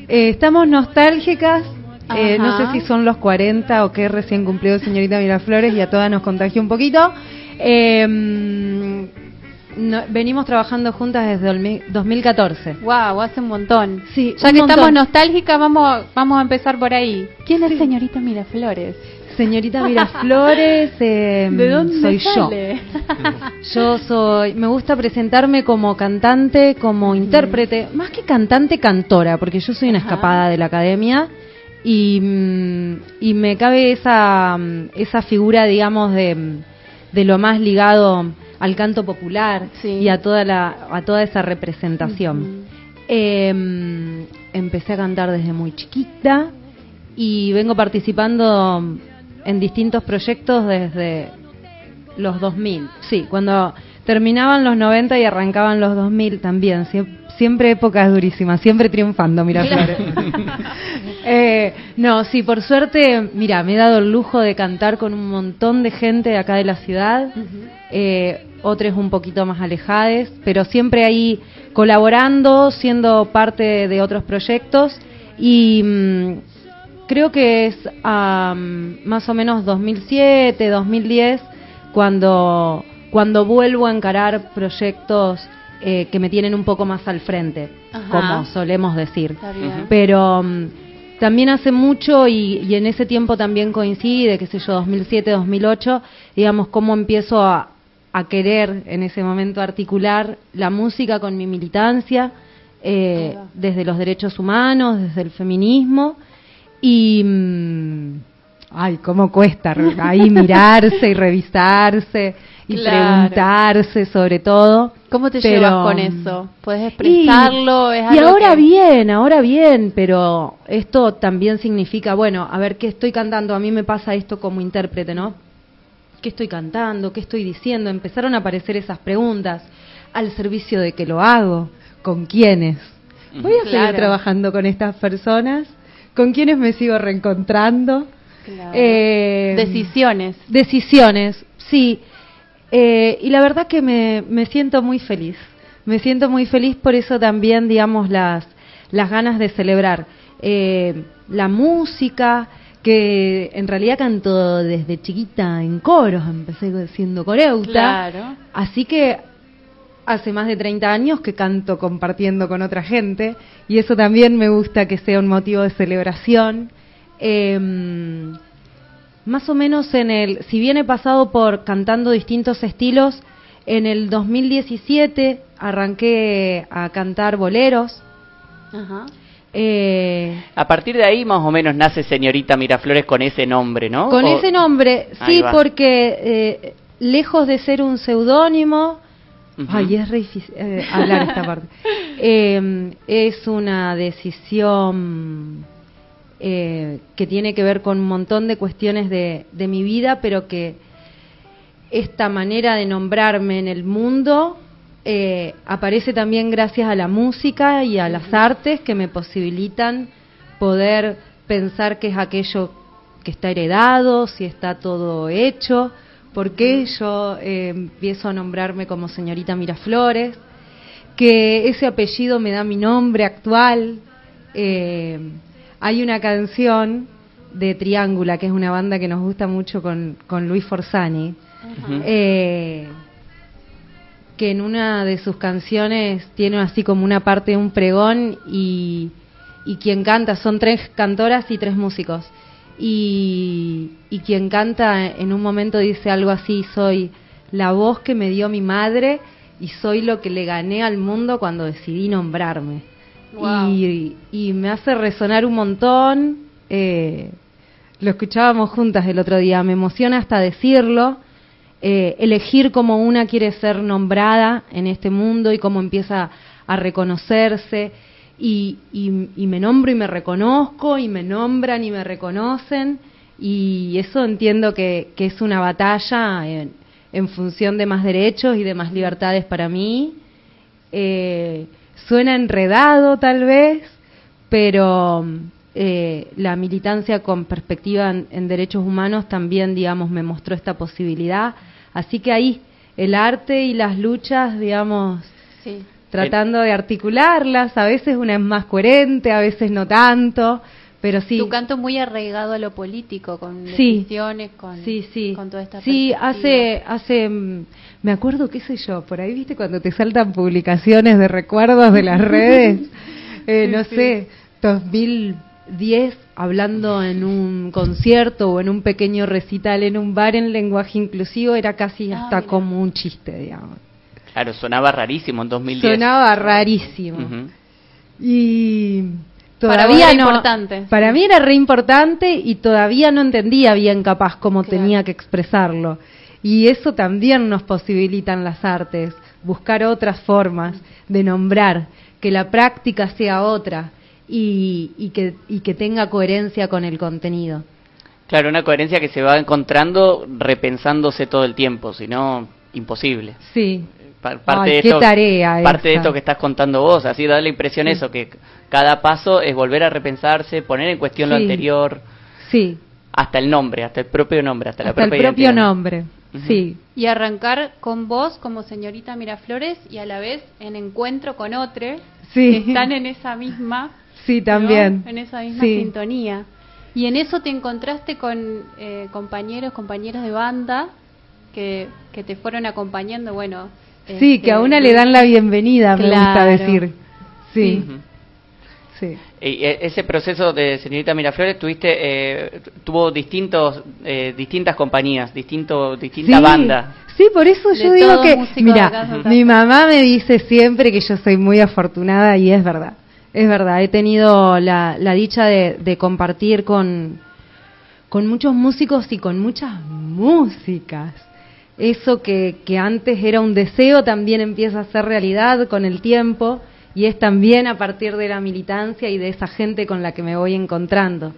Eh, estamos nostálgicas. Eh, no sé si son los 40 o qué recién cumplió señorita Miraflores y a todas nos contagió un poquito. Eh, no- venimos trabajando juntas desde el mi- 2014. Wow, hace un montón. Sí, Ya que montón. estamos nostálgicas, vamos, vamos a empezar por ahí. ¿Quién es señorita Miraflores? Señorita *laughs* Miraflores, eh, ¿De dónde soy sale? yo. *laughs* Yo soy, me gusta presentarme como cantante, como intérprete, más que cantante, cantora, porque yo soy una Ajá. escapada de la academia y, mm, y me cabe esa, mm, esa figura, digamos, de, mm, de lo más ligado al canto popular Sí. y a toda, la, a toda esa representación. Eh, empecé a cantar desde muy chiquita y vengo participando en distintos proyectos desde los 2000. Sí, cuando terminaban los 90 y arrancaban los 2000 también. Siem- siempre épocas durísimas, siempre triunfando, mira Flores. *laughs* Eh, no, sí, por suerte, mira, me he dado el lujo de cantar con un montón de gente de acá de la ciudad, eh, otras un poquito más alejadas, pero siempre ahí colaborando, siendo parte de otros proyectos. Y mm, creo que es más o menos 2007, 2010 cuando cuando vuelvo a encarar proyectos eh, que me tienen un poco más al frente, Ajá. como solemos decir. Pero mm, también hace mucho y, y en ese tiempo también coincide, qué sé yo, 2007, 2008, digamos, cómo empiezo a, a querer en ese momento articular la música con mi militancia, eh, desde los derechos humanos, desde el feminismo y... mm, Ay, cómo cuesta ahí *laughs* mirarse y revisarse y Claro. preguntarse sobre todo. ¿Cómo te Pero- llevas con eso? ¿Puedes expresarlo? y, ¿Es y algo ahora que- bien, ahora bien, pero esto también significa, bueno, a ver qué estoy cantando. A mí me pasa esto como intérprete, ¿no? ¿Qué estoy cantando? ¿Qué estoy diciendo? Empezaron a aparecer esas preguntas. ¿Al servicio de que lo hago? ¿Con quiénes? ¿Voy a seguir trabajando con estas personas? ¿Con quiénes me sigo reencontrando? Claro. Eh, Decisiones. Decisiones, sí. Eh, y la verdad que me, me siento muy feliz. Me siento muy feliz por eso también, digamos, las, las ganas de celebrar eh, la música, que en realidad canto desde chiquita en coros, empecé siendo coreuta. Claro. Así que hace más de 30 años que canto compartiendo con otra gente y eso también me gusta que sea un motivo de celebración. Em, más o menos en el, si bien he pasado por cantando distintos estilos, en el 2017 arranqué a cantar boleros. Ajá. Eh, A partir de ahí más o menos nace señorita Miraflores con ese nombre, ¿no? Con O- ese nombre, sí, porque eh, lejos de ser un seudónimo, ay, es re difícil eh, hablar esta parte, *laughs* Eh, es una decisión eh, que tiene que ver con un montón de cuestiones de, de mi vida, pero que esta manera de nombrarme en el mundo eh, aparece también gracias a la música y a las artes que me posibilitan poder pensar qué es aquello que está heredado, si está todo hecho, por qué yo eh, empiezo a nombrarme como señorita Miraflores, que ese apellido me da mi nombre actual. Eh, hay una canción de Triángula, que es una banda que nos gusta mucho con, con Luis Forzani, eh, que en una de sus canciones tiene así como una parte de un pregón y, y quien canta, son tres cantoras y tres músicos. Y, y quien canta en un momento dice algo así, soy la voz que me dio mi madre y soy lo que le gané al mundo cuando decidí nombrarme. Y, y me hace resonar un montón. eh, lo escuchábamos juntas el otro día, me emociona hasta decirlo. eh, elegir cómo una quiere ser nombrada en este mundo y cómo empieza a reconocerse. Y, y- y me nombro y me reconozco, y me nombran y me reconocen. Y eso entiendo que, que es una batalla en, en función de más derechos y de más libertades para mí. Eh, suena enredado tal vez, pero eh, la militancia con perspectiva en, en derechos humanos también, digamos, me mostró esta posibilidad. Así que ahí el arte y las luchas, digamos, Sí. tratando de articularlas, a veces una es más coherente, a veces no tanto, pero sí. Tu canto muy arraigado a lo político, con Sí. decisiones, con, Sí, sí. con toda esta Sí, hace, hace, mm, me acuerdo, qué sé yo, por ahí viste cuando te saltan publicaciones de recuerdos de las redes, *laughs* Eh, Sí, no sí. sé, 2010, hablando en un concierto o en un pequeño recital en un bar en lenguaje inclusivo, era casi Ah, hasta mira. como un chiste, digamos. Claro, sonaba rarísimo en 2010. Sonaba rarísimo. Y todavía vos era no. importante. Para mí era re importante y todavía no entendía bien capaz cómo Claro. tenía que expresarlo. Y eso también nos posibilitan las artes, buscar otras formas de nombrar, que la práctica sea otra y, y que, y que tenga coherencia con el contenido. Claro, una coherencia que se va encontrando repensándose todo el tiempo, si no, imposible. Sí. Pa- parte Ay, de qué esto, tarea parte de esto que estás contando vos, así da la impresión Sí. eso, que cada paso es volver a repensarse, poner en cuestión lo anterior, Sí, hasta el nombre, hasta el propio nombre, hasta, la hasta el propia propio identidad. nombre. Sí, Y arrancar con vos como señorita Miraflores y a la vez en encuentro con otros Sí. que están en esa misma *laughs* sí, ¿no? también. en esa misma Sí. sintonía. Y en eso te encontraste con eh, compañeros, compañeras de banda que, que te fueron acompañando, bueno. Sí, este, que a una le dan la bienvenida, me gusta decir. Sí, sí. Y eh, ese proceso de señorita Miraflores tuviste eh, tuvo distintos eh, distintas compañías, distinto distinta Sí, banda. Sí, por eso De yo digo que, mira, mi mamá me dice siempre que yo soy muy afortunada y es verdad, es verdad, he tenido la, la dicha de, de compartir con, con muchos músicos y con muchas músicas. Eso que, antes era un deseo también empieza a ser realidad con el tiempo y es también a partir de la militancia y de esa gente con la que me voy encontrando.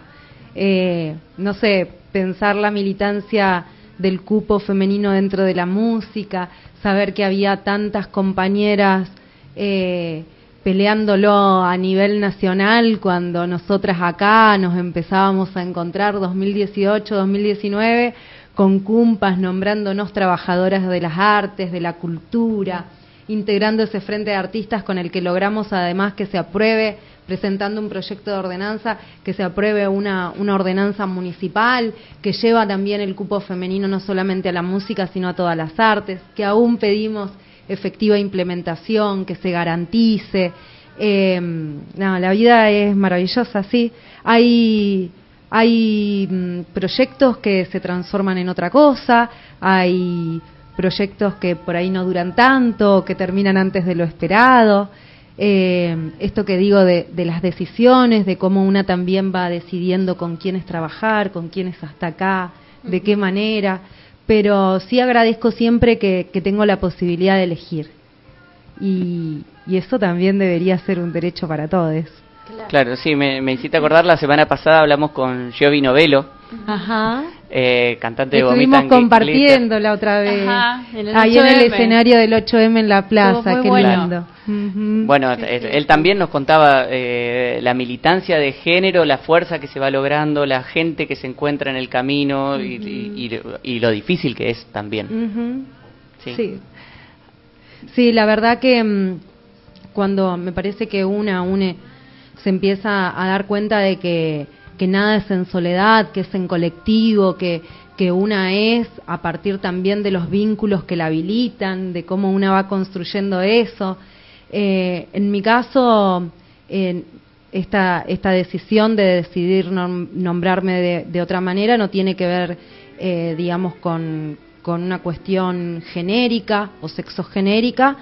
Eh, no sé, pensar la militancia del cupo femenino dentro de la música, saber que había tantas compañeras eh, peleándolo a nivel nacional cuando nosotras acá nos empezábamos a encontrar 2018, 2019 con cumpas nombrándonos trabajadoras de las artes, de la cultura, integrando ese frente de artistas con el que logramos además que se apruebe, presentando un proyecto de ordenanza, que se apruebe una, una ordenanza municipal que lleva también el cupo femenino no solamente a la música, sino a todas las artes, que aún pedimos efectiva implementación, que se garantice. Eh, no, la vida es maravillosa, sí. Hay hay mm, proyectos que se transforman en otra cosa, hay proyectos que por ahí no duran tanto, que terminan antes de lo esperado. Eh, esto que digo de, de las decisiones, de cómo una también va decidiendo con quiénes trabajar, con quiénes hasta acá, de qué manera, pero sí agradezco siempre que, que tengo la posibilidad de elegir. Y, y eso también debería ser un derecho para todos. Claro, sí, me, me hiciste acordar, la semana pasada hablamos con Giovi Novello, Ajá. eh, cantante de Estuvimos Vomita and compartiendo la otra vez. Ajá, en el Ahí en el 8M. escenario del 8M en la plaza, qué bueno. lindo. Bueno, él también nos contaba eh, la militancia de género, la fuerza que se va logrando, la gente que se encuentra en el camino y, y- y- y lo difícil que es también. Sí. Sí, la verdad que mm, cuando me parece que una une se empieza a dar cuenta de que, nada es en soledad, que es en colectivo, que, que una es a partir también de los vínculos que la habilitan, de cómo una va construyendo eso. Eh, en mi caso, eh, esta, esta decisión de decidir nom- nombrarme de, de otra manera no tiene que ver, eh, digamos, con, con una cuestión genérica o sexogenérica,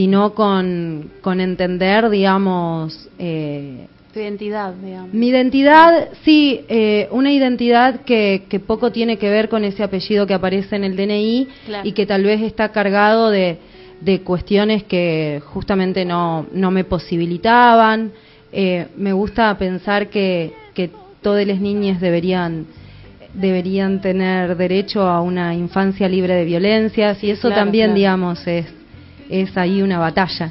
sino con, con entender, digamos, eh, Tu identidad, digamos. mi identidad, sí, eh, una identidad que, que poco tiene que ver con ese apellido que aparece en el DNI Claro. y que tal vez está cargado de, de cuestiones que justamente no, no me posibilitaban. Eh, me gusta pensar que, que todas las niñas deberían deberían tener derecho a una infancia libre de violencias y eso Claro, también, claro. digamos, es, es ahí una batalla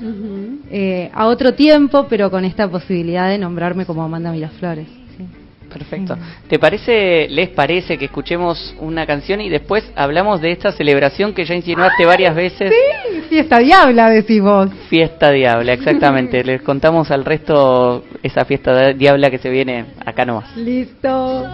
eh, a otro tiempo, pero con esta posibilidad de nombrarme como Amanda Miraflores. sí. Perfecto. ¿Te parece, les parece que escuchemos una canción y después hablamos de esta celebración que ya insinuaste varias veces? Sí, fiesta diabla, decís vos. Fiesta Diabla, exactamente. *laughs* Les contamos al resto esa fiesta diabla que se viene acá nomás. Listo.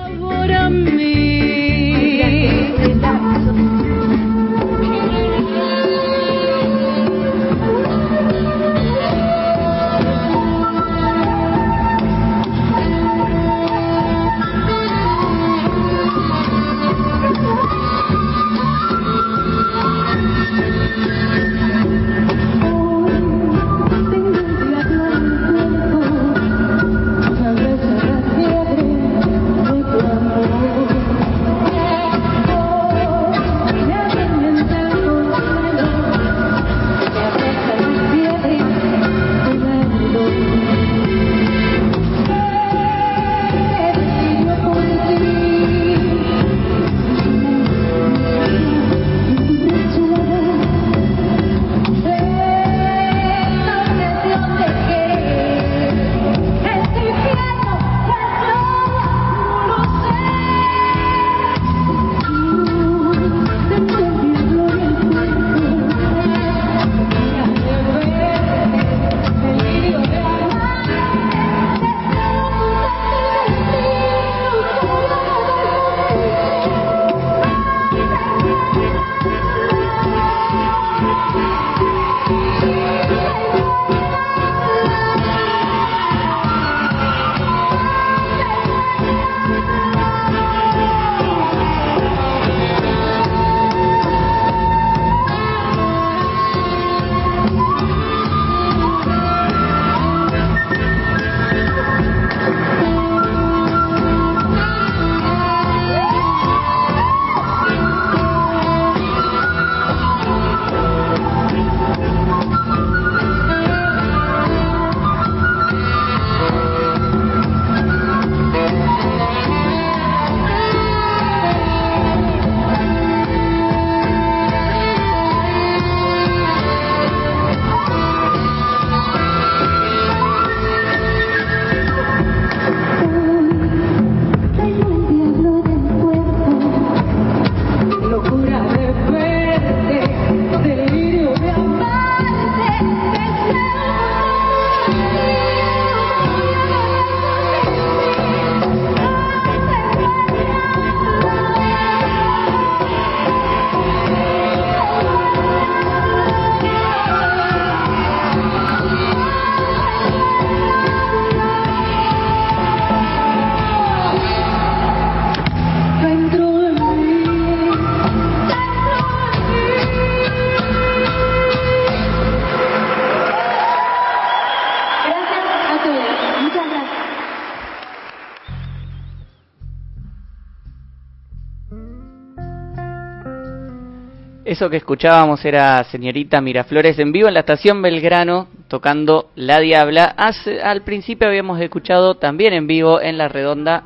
Eso que escuchábamos era señorita Miraflores en vivo en la estación Belgrano tocando La Diabla. Hace- al principio habíamos escuchado también en vivo en La Redonda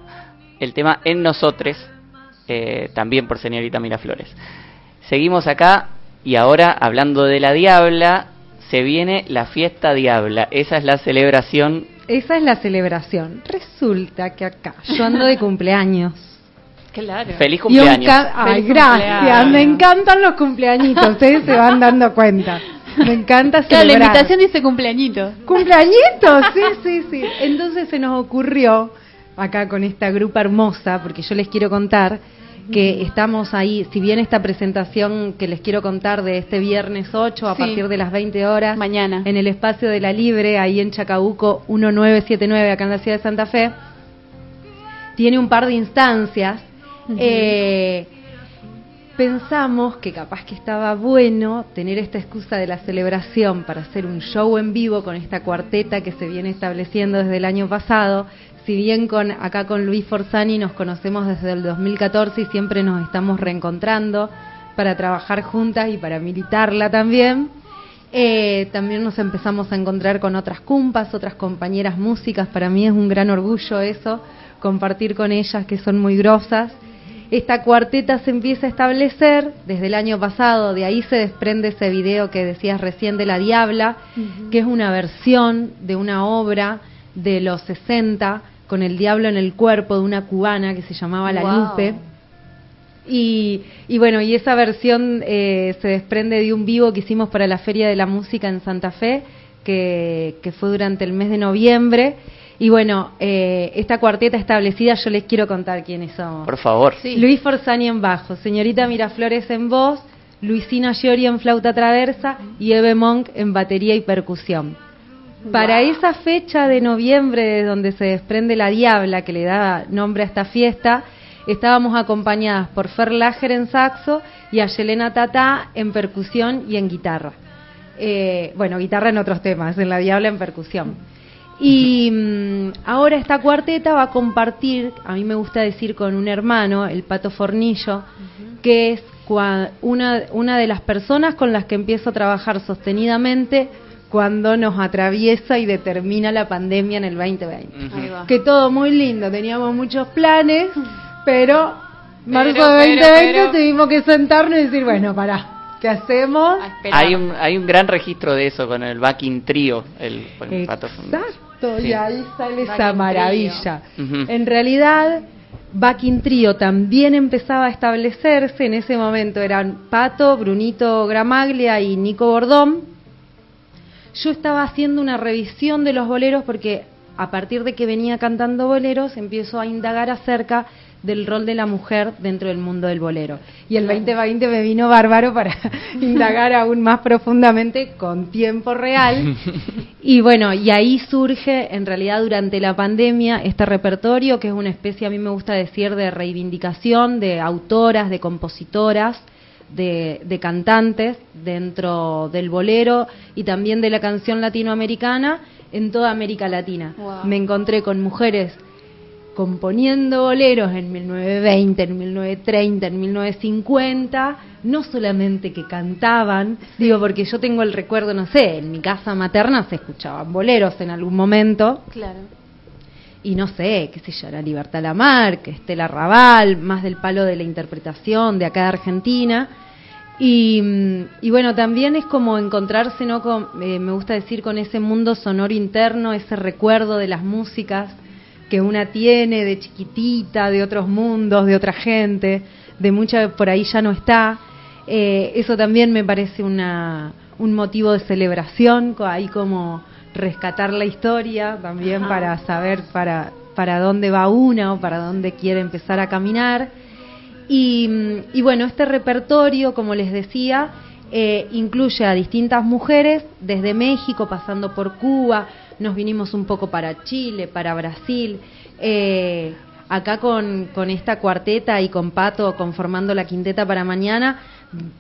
el tema En Nosotres, eh, también por señorita Miraflores. Seguimos acá y ahora hablando de La Diabla, se viene la fiesta Diabla. Esa es la celebración. Esa es la celebración. Resulta que acá yo ando de cumpleaños. Claro. Feliz cumpleaños. ca- Ay, Feliz gracias. cumpleaños. Me encantan los cumpleañitos. Ustedes se van dando cuenta. Me encanta *laughs* Claro, la celebrar. invitación dice cumpleañito. Cumpleañitos, *laughs* sí, sí, sí. Entonces se nos ocurrió, acá con esta grupa hermosa, porque yo les quiero contar que estamos ahí, si bien esta presentación que les quiero contar de este viernes 8 a Sí. partir de las 20 horas, Mañana. en el espacio de la Libre, ahí en Chacabuco 1979, acá en la ciudad de Santa Fe, tiene un par de instancias. Eh, pensamos que capaz que estaba bueno tener esta excusa de la celebración para hacer un show en vivo con esta cuarteta que se viene estableciendo desde el año pasado. Si bien con acá con Luis Forzani nos conocemos desde el 2014 y siempre nos estamos reencontrando para trabajar juntas y para militarla también. Eh, también nos empezamos a encontrar con otras cumpas, otras compañeras músicas. Para mí es un gran orgullo eso, compartir con ellas que son muy grosas. Esta cuarteta se empieza a establecer desde el año pasado, de ahí se desprende ese video que decías recién de La Diabla, que es una versión de una obra de los 60 con el diablo en el cuerpo de una cubana que se llamaba La Wow. Lupe. Y, y bueno, y esa versión eh, se desprende de un vivo que hicimos para la Feria de la Música en Santa Fe, que, que fue durante el mes de noviembre. Y bueno, eh, esta cuarteta establecida, yo les quiero contar quiénes somos. Por favor. Luis Forzani en bajo, señorita Miraflores en voz, Luisina Giori en flauta traversa y Eve Monk en batería y percusión. Para esa fecha de noviembre, de donde se desprende la Diabla, que le da nombre a esta fiesta, estábamos acompañadas por Fer Lager en saxo y a Yelena Tata en percusión y en guitarra. Eh, bueno, guitarra en otros temas, en la Diabla en percusión. Y mm, ahora esta cuarteta va a compartir, a mí me gusta decir con un hermano, el Pato Fornillo, que es cua- una, una de las personas con las que empiezo a trabajar sostenidamente cuando nos atraviesa y determina la pandemia en el 2020. Ahí va. Que todo muy lindo, teníamos muchos planes, pero marzo Pero, de pero, 2020 pero. tuvimos que sentarnos y decir, bueno, pará, ¿qué hacemos? Hay un, hay un gran registro de eso con el backing trio, el, el pato. Exacto, Sí. y ahí sale esa maravilla. En realidad, Backing Trio también empezaba a establecerse. En ese momento eran Pato, Brunito Gramaglia y Nico Bordón. Yo estaba haciendo una revisión de los boleros porque a partir de que venía cantando boleros empiezo a indagar acerca del rol de la mujer dentro del mundo del bolero. Y el 2020 me vino bárbaro para *laughs* indagar aún más profundamente con tiempo real. *laughs* Y bueno, y ahí surge en realidad durante la pandemia este repertorio que es una especie, a mí me gusta decir, de reivindicación de autoras, de compositoras, de, de cantantes dentro del bolero y también de la canción latinoamericana en toda América Latina. Wow. Me encontré con mujeres componiendo boleros en 1920, en 1930, en 1950, no solamente que cantaban, digo porque yo tengo el recuerdo, no sé, en mi casa materna se escuchaban boleros en algún momento, Claro. y no sé, qué sé yo, era Libertad Lamarque, Estela Raval, más del palo de la interpretación de acá de Argentina. Y, mm, y bueno, también es como encontrarse, ¿no? Con, eh, me gusta decir, con ese mundo sonoro interno, ese recuerdo de las músicas que una tiene de chiquitita, de otros mundos, de otra gente, de mucha por ahí ya no está. Eh, eso también me parece una, un motivo de celebración, ahí como rescatar la historia también Ajá. para saber para, para dónde va una o para dónde quiere empezar a caminar. Y, mm, y bueno, este repertorio, como les decía, eh, incluye a distintas mujeres, desde México, pasando por Cuba, nos vinimos un poco para Chile, para Brasil. eh, acá con, con esta cuarteta y con Pato conformando la quinteta para mañana,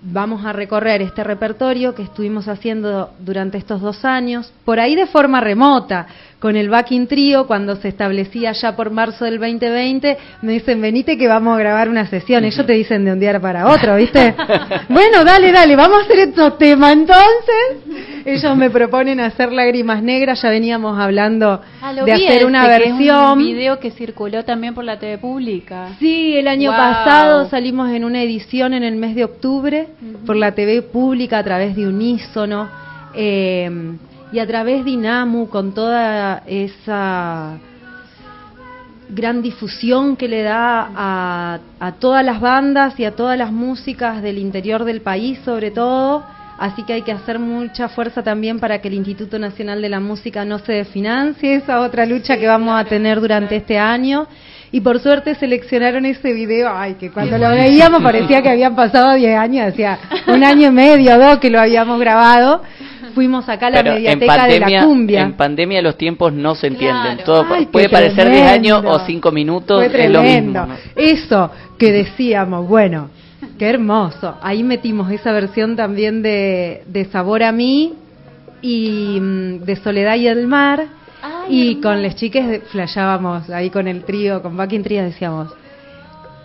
vamos a recorrer este repertorio que estuvimos haciendo durante estos dos años, por ahí de forma remota, con el backing trío, cuando se establecía ya por marzo del 2020, me dicen, venite que vamos a grabar una sesión, ellos te dicen de un día para otro, ¿viste? *laughs* bueno, dale, dale, vamos a hacer estos temas entonces. Ellos me proponen hacer lágrimas negras, ya veníamos hablando Ah, de hacer una que es versión. un video que circuló también por la TV pública. Sí, el año Wow. pasado salimos en una edición en el mes de octubre por la TV pública a través de Unísono eh, y a través de Inamu con toda esa gran difusión que le da a, a todas las bandas y a todas las músicas del interior del país sobre todo Así que hay que hacer mucha fuerza también para que el Instituto Nacional de la Música no se desfinancie, esa otra lucha que vamos a tener durante este año. Y por suerte seleccionaron ese video, ay, que cuando lo veíamos parecía que habían pasado 10 años, hacía un año y medio, dos que lo habíamos grabado. Fuimos acá a la Pero mediateca pandemia, de la cumbia. en pandemia los tiempos no se entienden. Todo Ay, puede parecer 10 años o 5 minutos, Fue es lo mismo. ¿no? Eso que decíamos, bueno, qué hermoso. Ahí metimos esa versión también de, de Sabor a mí y mm, de Soledad y el Mar. y con las chiques de- flashábamos ahí con el trío, con Backing Trío, decíamos,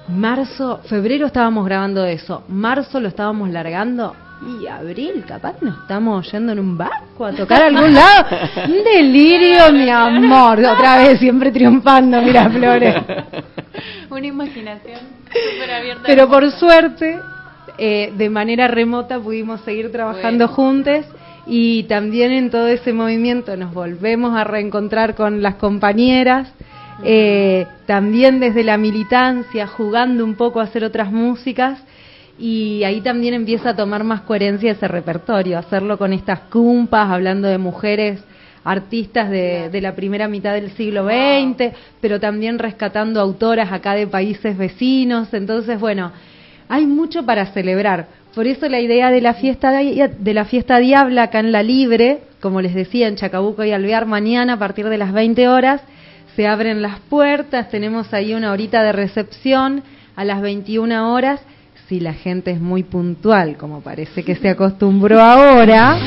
marzo, febrero estábamos grabando eso, marzo lo estábamos largando y abril capaz nos estamos yendo en un barco a tocar a algún lado. Un delirio, *laughs* mi amor. Otra vez siempre triunfando, mira Flores. *laughs* Una imaginación súper abierta. Pero por suerte, eh, de manera remota pudimos seguir trabajando juntos y también en todo ese movimiento nos volvemos a reencontrar con las compañeras, eh, también desde la militancia, jugando un poco a hacer otras músicas y ahí también empieza a tomar más coherencia ese repertorio, hacerlo con estas cumpas, hablando de mujeres artistas de, de la primera mitad del siglo XX, pero también rescatando autoras acá de países vecinos. Entonces, bueno, hay mucho para celebrar. Por eso la idea de la fiesta de la fiesta diabla acá en la Libre, como les decía en Chacabuco y Alvear mañana a partir de las 20 horas, se abren las puertas, tenemos ahí una horita de recepción a las 21 horas. Si la gente es muy puntual, como parece que se acostumbró ahora,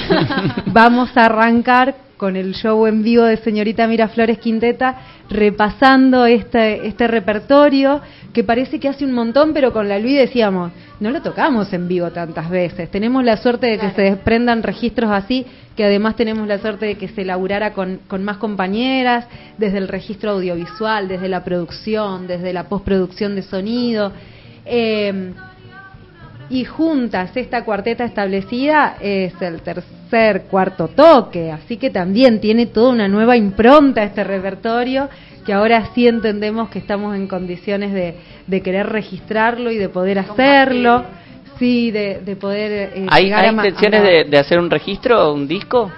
*laughs* vamos a arrancar con el show en vivo de señorita Miraflores Quinteta, repasando este, este repertorio que parece que hace un montón, pero con la Luis decíamos, no lo tocamos en vivo tantas veces. Tenemos la suerte de que se desprendan registros así, que además tenemos la suerte de que se laburara con, con más compañeras, desde el registro audiovisual, desde la producción, desde la postproducción de sonido. Eh, y juntas esta cuarteta establecida es el tercer, cuarto toque, así que también tiene toda una nueva impronta este repertorio que ahora sí entendemos que estamos en condiciones de, de querer registrarlo y de poder hacerlo, sí, de, de poder eh, ¿Hay, llegar hay a intenciones a- de, de hacer un registro, un disco?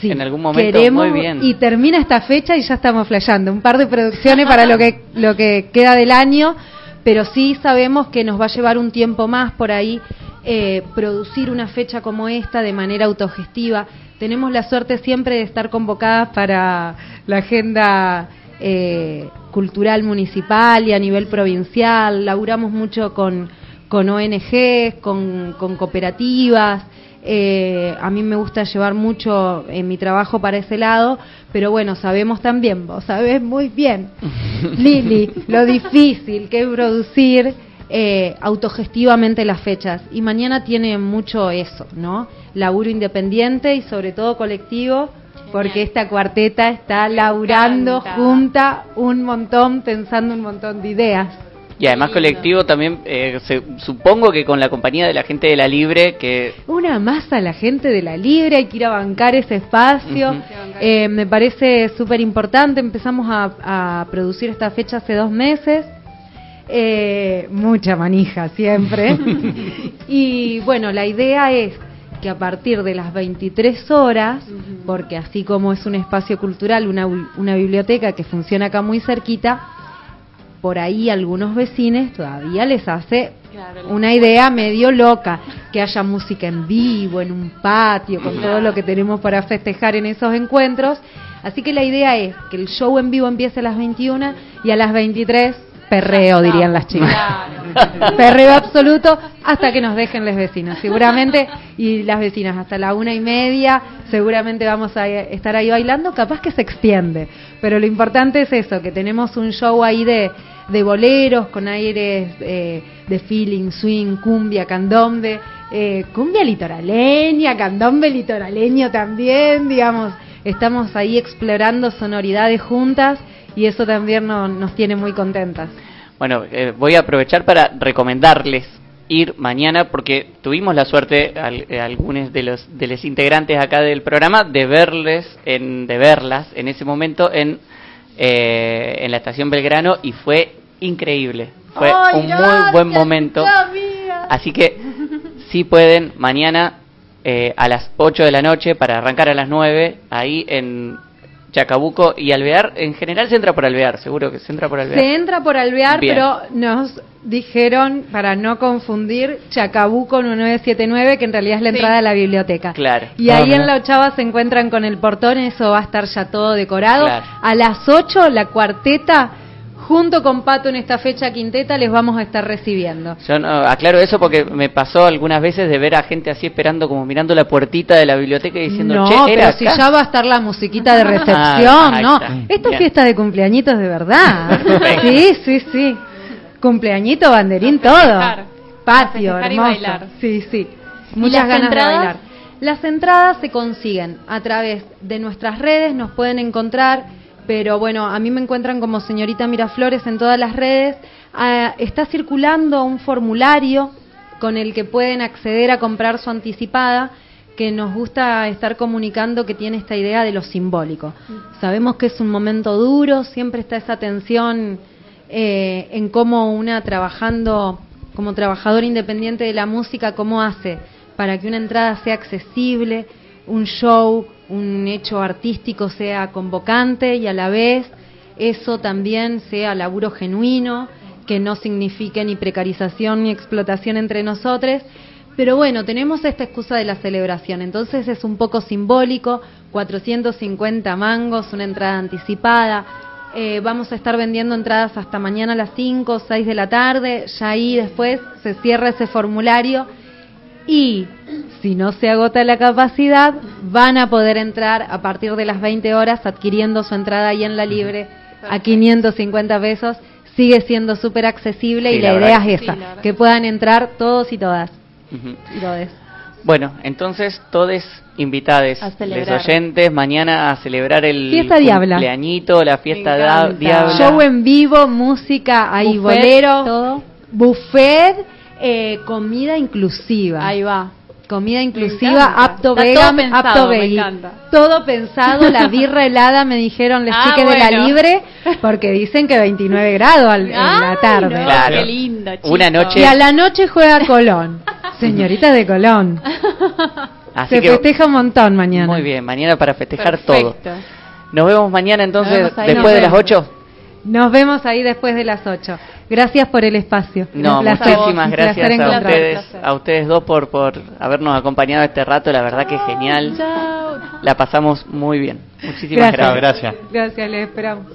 Sí, En algún momento, queremos muy bien. y termina esta fecha y ya estamos flasheando un par de producciones para lo que lo que queda del año pero sí sabemos que nos va a llevar un tiempo más por ahí eh, producir una fecha como esta de manera autogestiva. Tenemos la suerte siempre de estar convocadas para la agenda eh, cultural municipal y a nivel provincial. Laburamos mucho con con ONGs con, cooperativas. Eh, a mí me gusta llevar mucho en mi trabajo para ese lado, pero bueno, sabemos también, vos sabés muy bien, *laughs* Lili, lo difícil que es producir eh, autogestivamente las fechas. Y mañana tiene mucho eso, ¿no? Laburo independiente y sobre todo colectivo, porque esta cuarteta está laburando junta un montón, pensando un montón de ideas. Y además colectivo también, eh, se- supongo que con la compañía de la gente de la Libre, que Una más a la gente de la Libre, hay que ir a bancar ese espacio. Eh, me parece súper importante. Empezamos a, a producir esta fecha hace dos meses. Eh, mucha manija siempre. *laughs* y bueno, la idea es que a partir de las 23 horas, porque así como es un espacio cultural, una, una biblioteca que funciona acá muy cerquita, por ahí algunos vecinos todavía les hace una idea medio loca, que haya música en vivo, en un patio, con todo lo que tenemos para festejar en esos encuentros. Así que la idea es que el show en vivo empiece a las 21 y a las 23 perreo, dirían las chicas. Perreo absoluto hasta que nos dejen los vecinos, seguramente, y las vecinas hasta la una y media, seguramente vamos a estar ahí bailando, capaz que se extiende, pero lo importante es eso, que tenemos un show ahí de, de boleros con aires eh, de feeling, swing, cumbia, candombe, eh, cumbia litoraleña, candombe litoraleño también, digamos, estamos ahí explorando sonoridades juntas y eso también no- nos tiene muy contentas. Bueno, eh, voy a aprovechar para recomendarles ir mañana porque tuvimos la suerte al- eh, algunos de los de los integrantes acá del programa de verles en de verlas en ese momento en eh, en la estación Belgrano y fue increíble. Fue Ay, un muy buen momento. Así que si pueden mañana eh, a las 8 de la noche para arrancar a las 9 ahí en Chacabuco y Alvear. En general se entra por Alvear, seguro que se entra por Alvear. Se entra por Alvear, Bien. pero nos dijeron, para no confundir, Chacabuco 1979, que en realidad es la Sí. entrada a la biblioteca. Claro. Y ahí en la ochava se encuentran con el portón, eso va a estar ya todo decorado. Claro. A las 8, la cuarteta, junto con Pato en esta fecha quinteta, les vamos a estar recibiendo. Yo no, aclaro eso porque me pasó algunas veces de ver a gente así esperando, como mirando la puertita de la biblioteca y diciendo, no, che, era pero si acá?". ya va a estar la musiquita de *laughs* recepción, Ah, ahí ¿no? está. Esto es Bien. fiesta de cumpleañitos de verdad. *laughs* Sí, sí, sí. Cumpleañito, banderín, todo. festejar. Patio, y hermoso. bailar. Sí, sí. ¿Y Muchas ganas entradas? de bailar. Las entradas se consiguen a través de nuestras redes, nos pueden encontrar, pero bueno, a mí me encuentran como señorita Miraflores en todas las redes. Ah, está circulando un formulario con el que pueden acceder a comprar su anticipada, que nos gusta estar comunicando que tiene esta idea de lo simbólico. Sabemos que es un momento duro, siempre está esa tensión eh, en cómo una trabajando como trabajador independiente de la música, cómo hace para que una entrada sea accesible, un show, un hecho artístico sea convocante y a la vez eso también sea laburo genuino, que no signifique ni precarización ni explotación entre nosotros. Pero bueno, tenemos esta excusa de la celebración, entonces es un poco simbólico, 450 mangos, una entrada anticipada, eh, vamos a estar vendiendo entradas hasta mañana a las 5 o 6 de la tarde, ya ahí después se cierra ese formulario. Y si no se agota la capacidad, van a poder entrar a partir de las 20 horas adquiriendo su entrada ahí en la libre a 550 pesos. Sigue siendo súper accesible Sí, y la idea es esa, que puedan entrar todos y todas. Y todes. Bueno, entonces todos invitados, A los oyentes, mañana a celebrar el Fiesta Diabla. cumpleañito, la fiesta da- diabla. Show en vivo, música, hay Buffet, bolero, todo. buffet, eh, comida inclusiva. Ahí va. Comida inclusiva, apto vegan, todo pensado, apto encanta. Todo pensado, la *laughs* birra helada me dijeron, les Ah, chiques de la libre, porque dicen que 29 grados al- en la tarde. no, Claro. Qué linda, Una noche- Y a la noche juega Colón. *laughs* Señorita de Colón. Así Se que festeja un montón mañana. muy bien, mañana para festejar Perfecto. todo. Nos vemos mañana entonces, vemos después de las vemos. 8. Nos vemos ahí después de las 8. Gracias por el espacio. No, Un placer, muchísimas un gracias placer a ustedes, a ustedes dos por, por habernos acompañado este rato, la verdad que genial. Chao. La pasamos muy bien. Muchísimas Gracias. gracias. Gracias, les esperamos.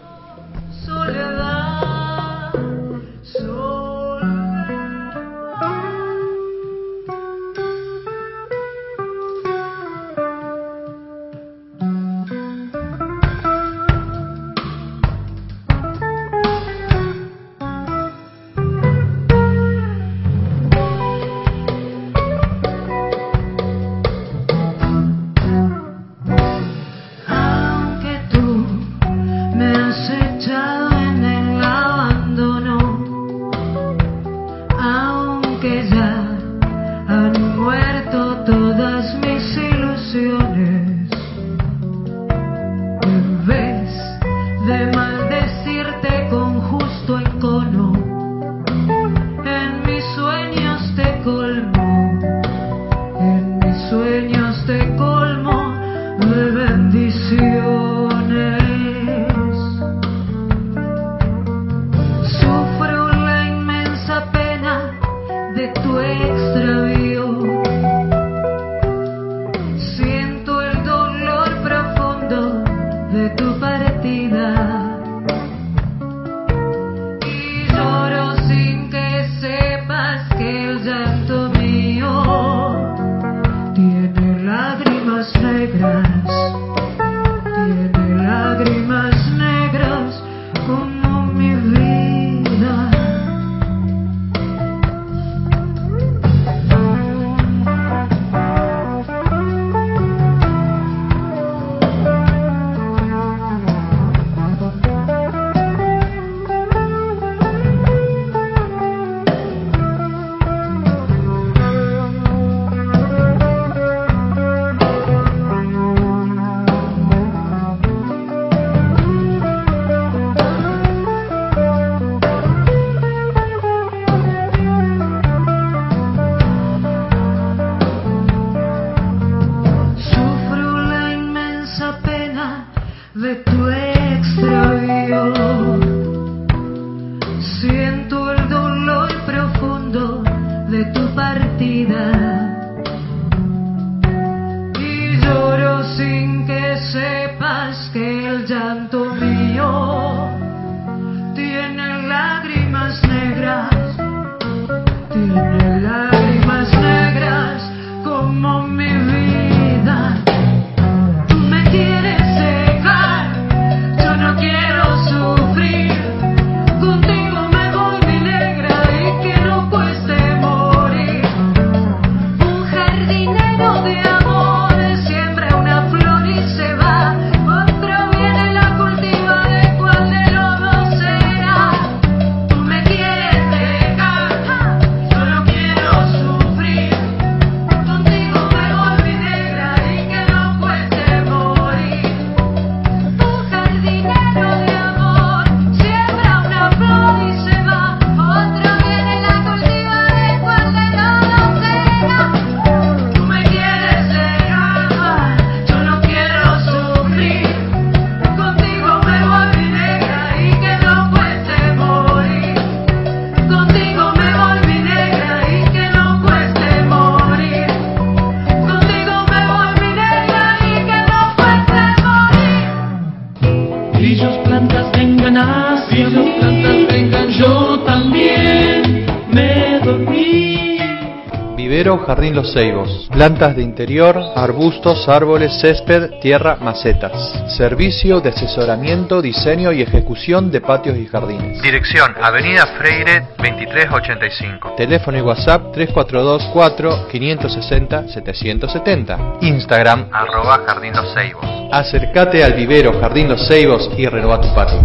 Jardín Los Ceibos. Plantas de interior, arbustos, árboles, césped, tierra, macetas. Servicio de asesoramiento, diseño y ejecución de patios y jardines. Dirección Avenida Freire 2385. Teléfono y WhatsApp 342 4 560 770. Instagram arroba Jardín Los Ceibos. Acércate al vivero Jardín Los Ceibos y renueva tu patio.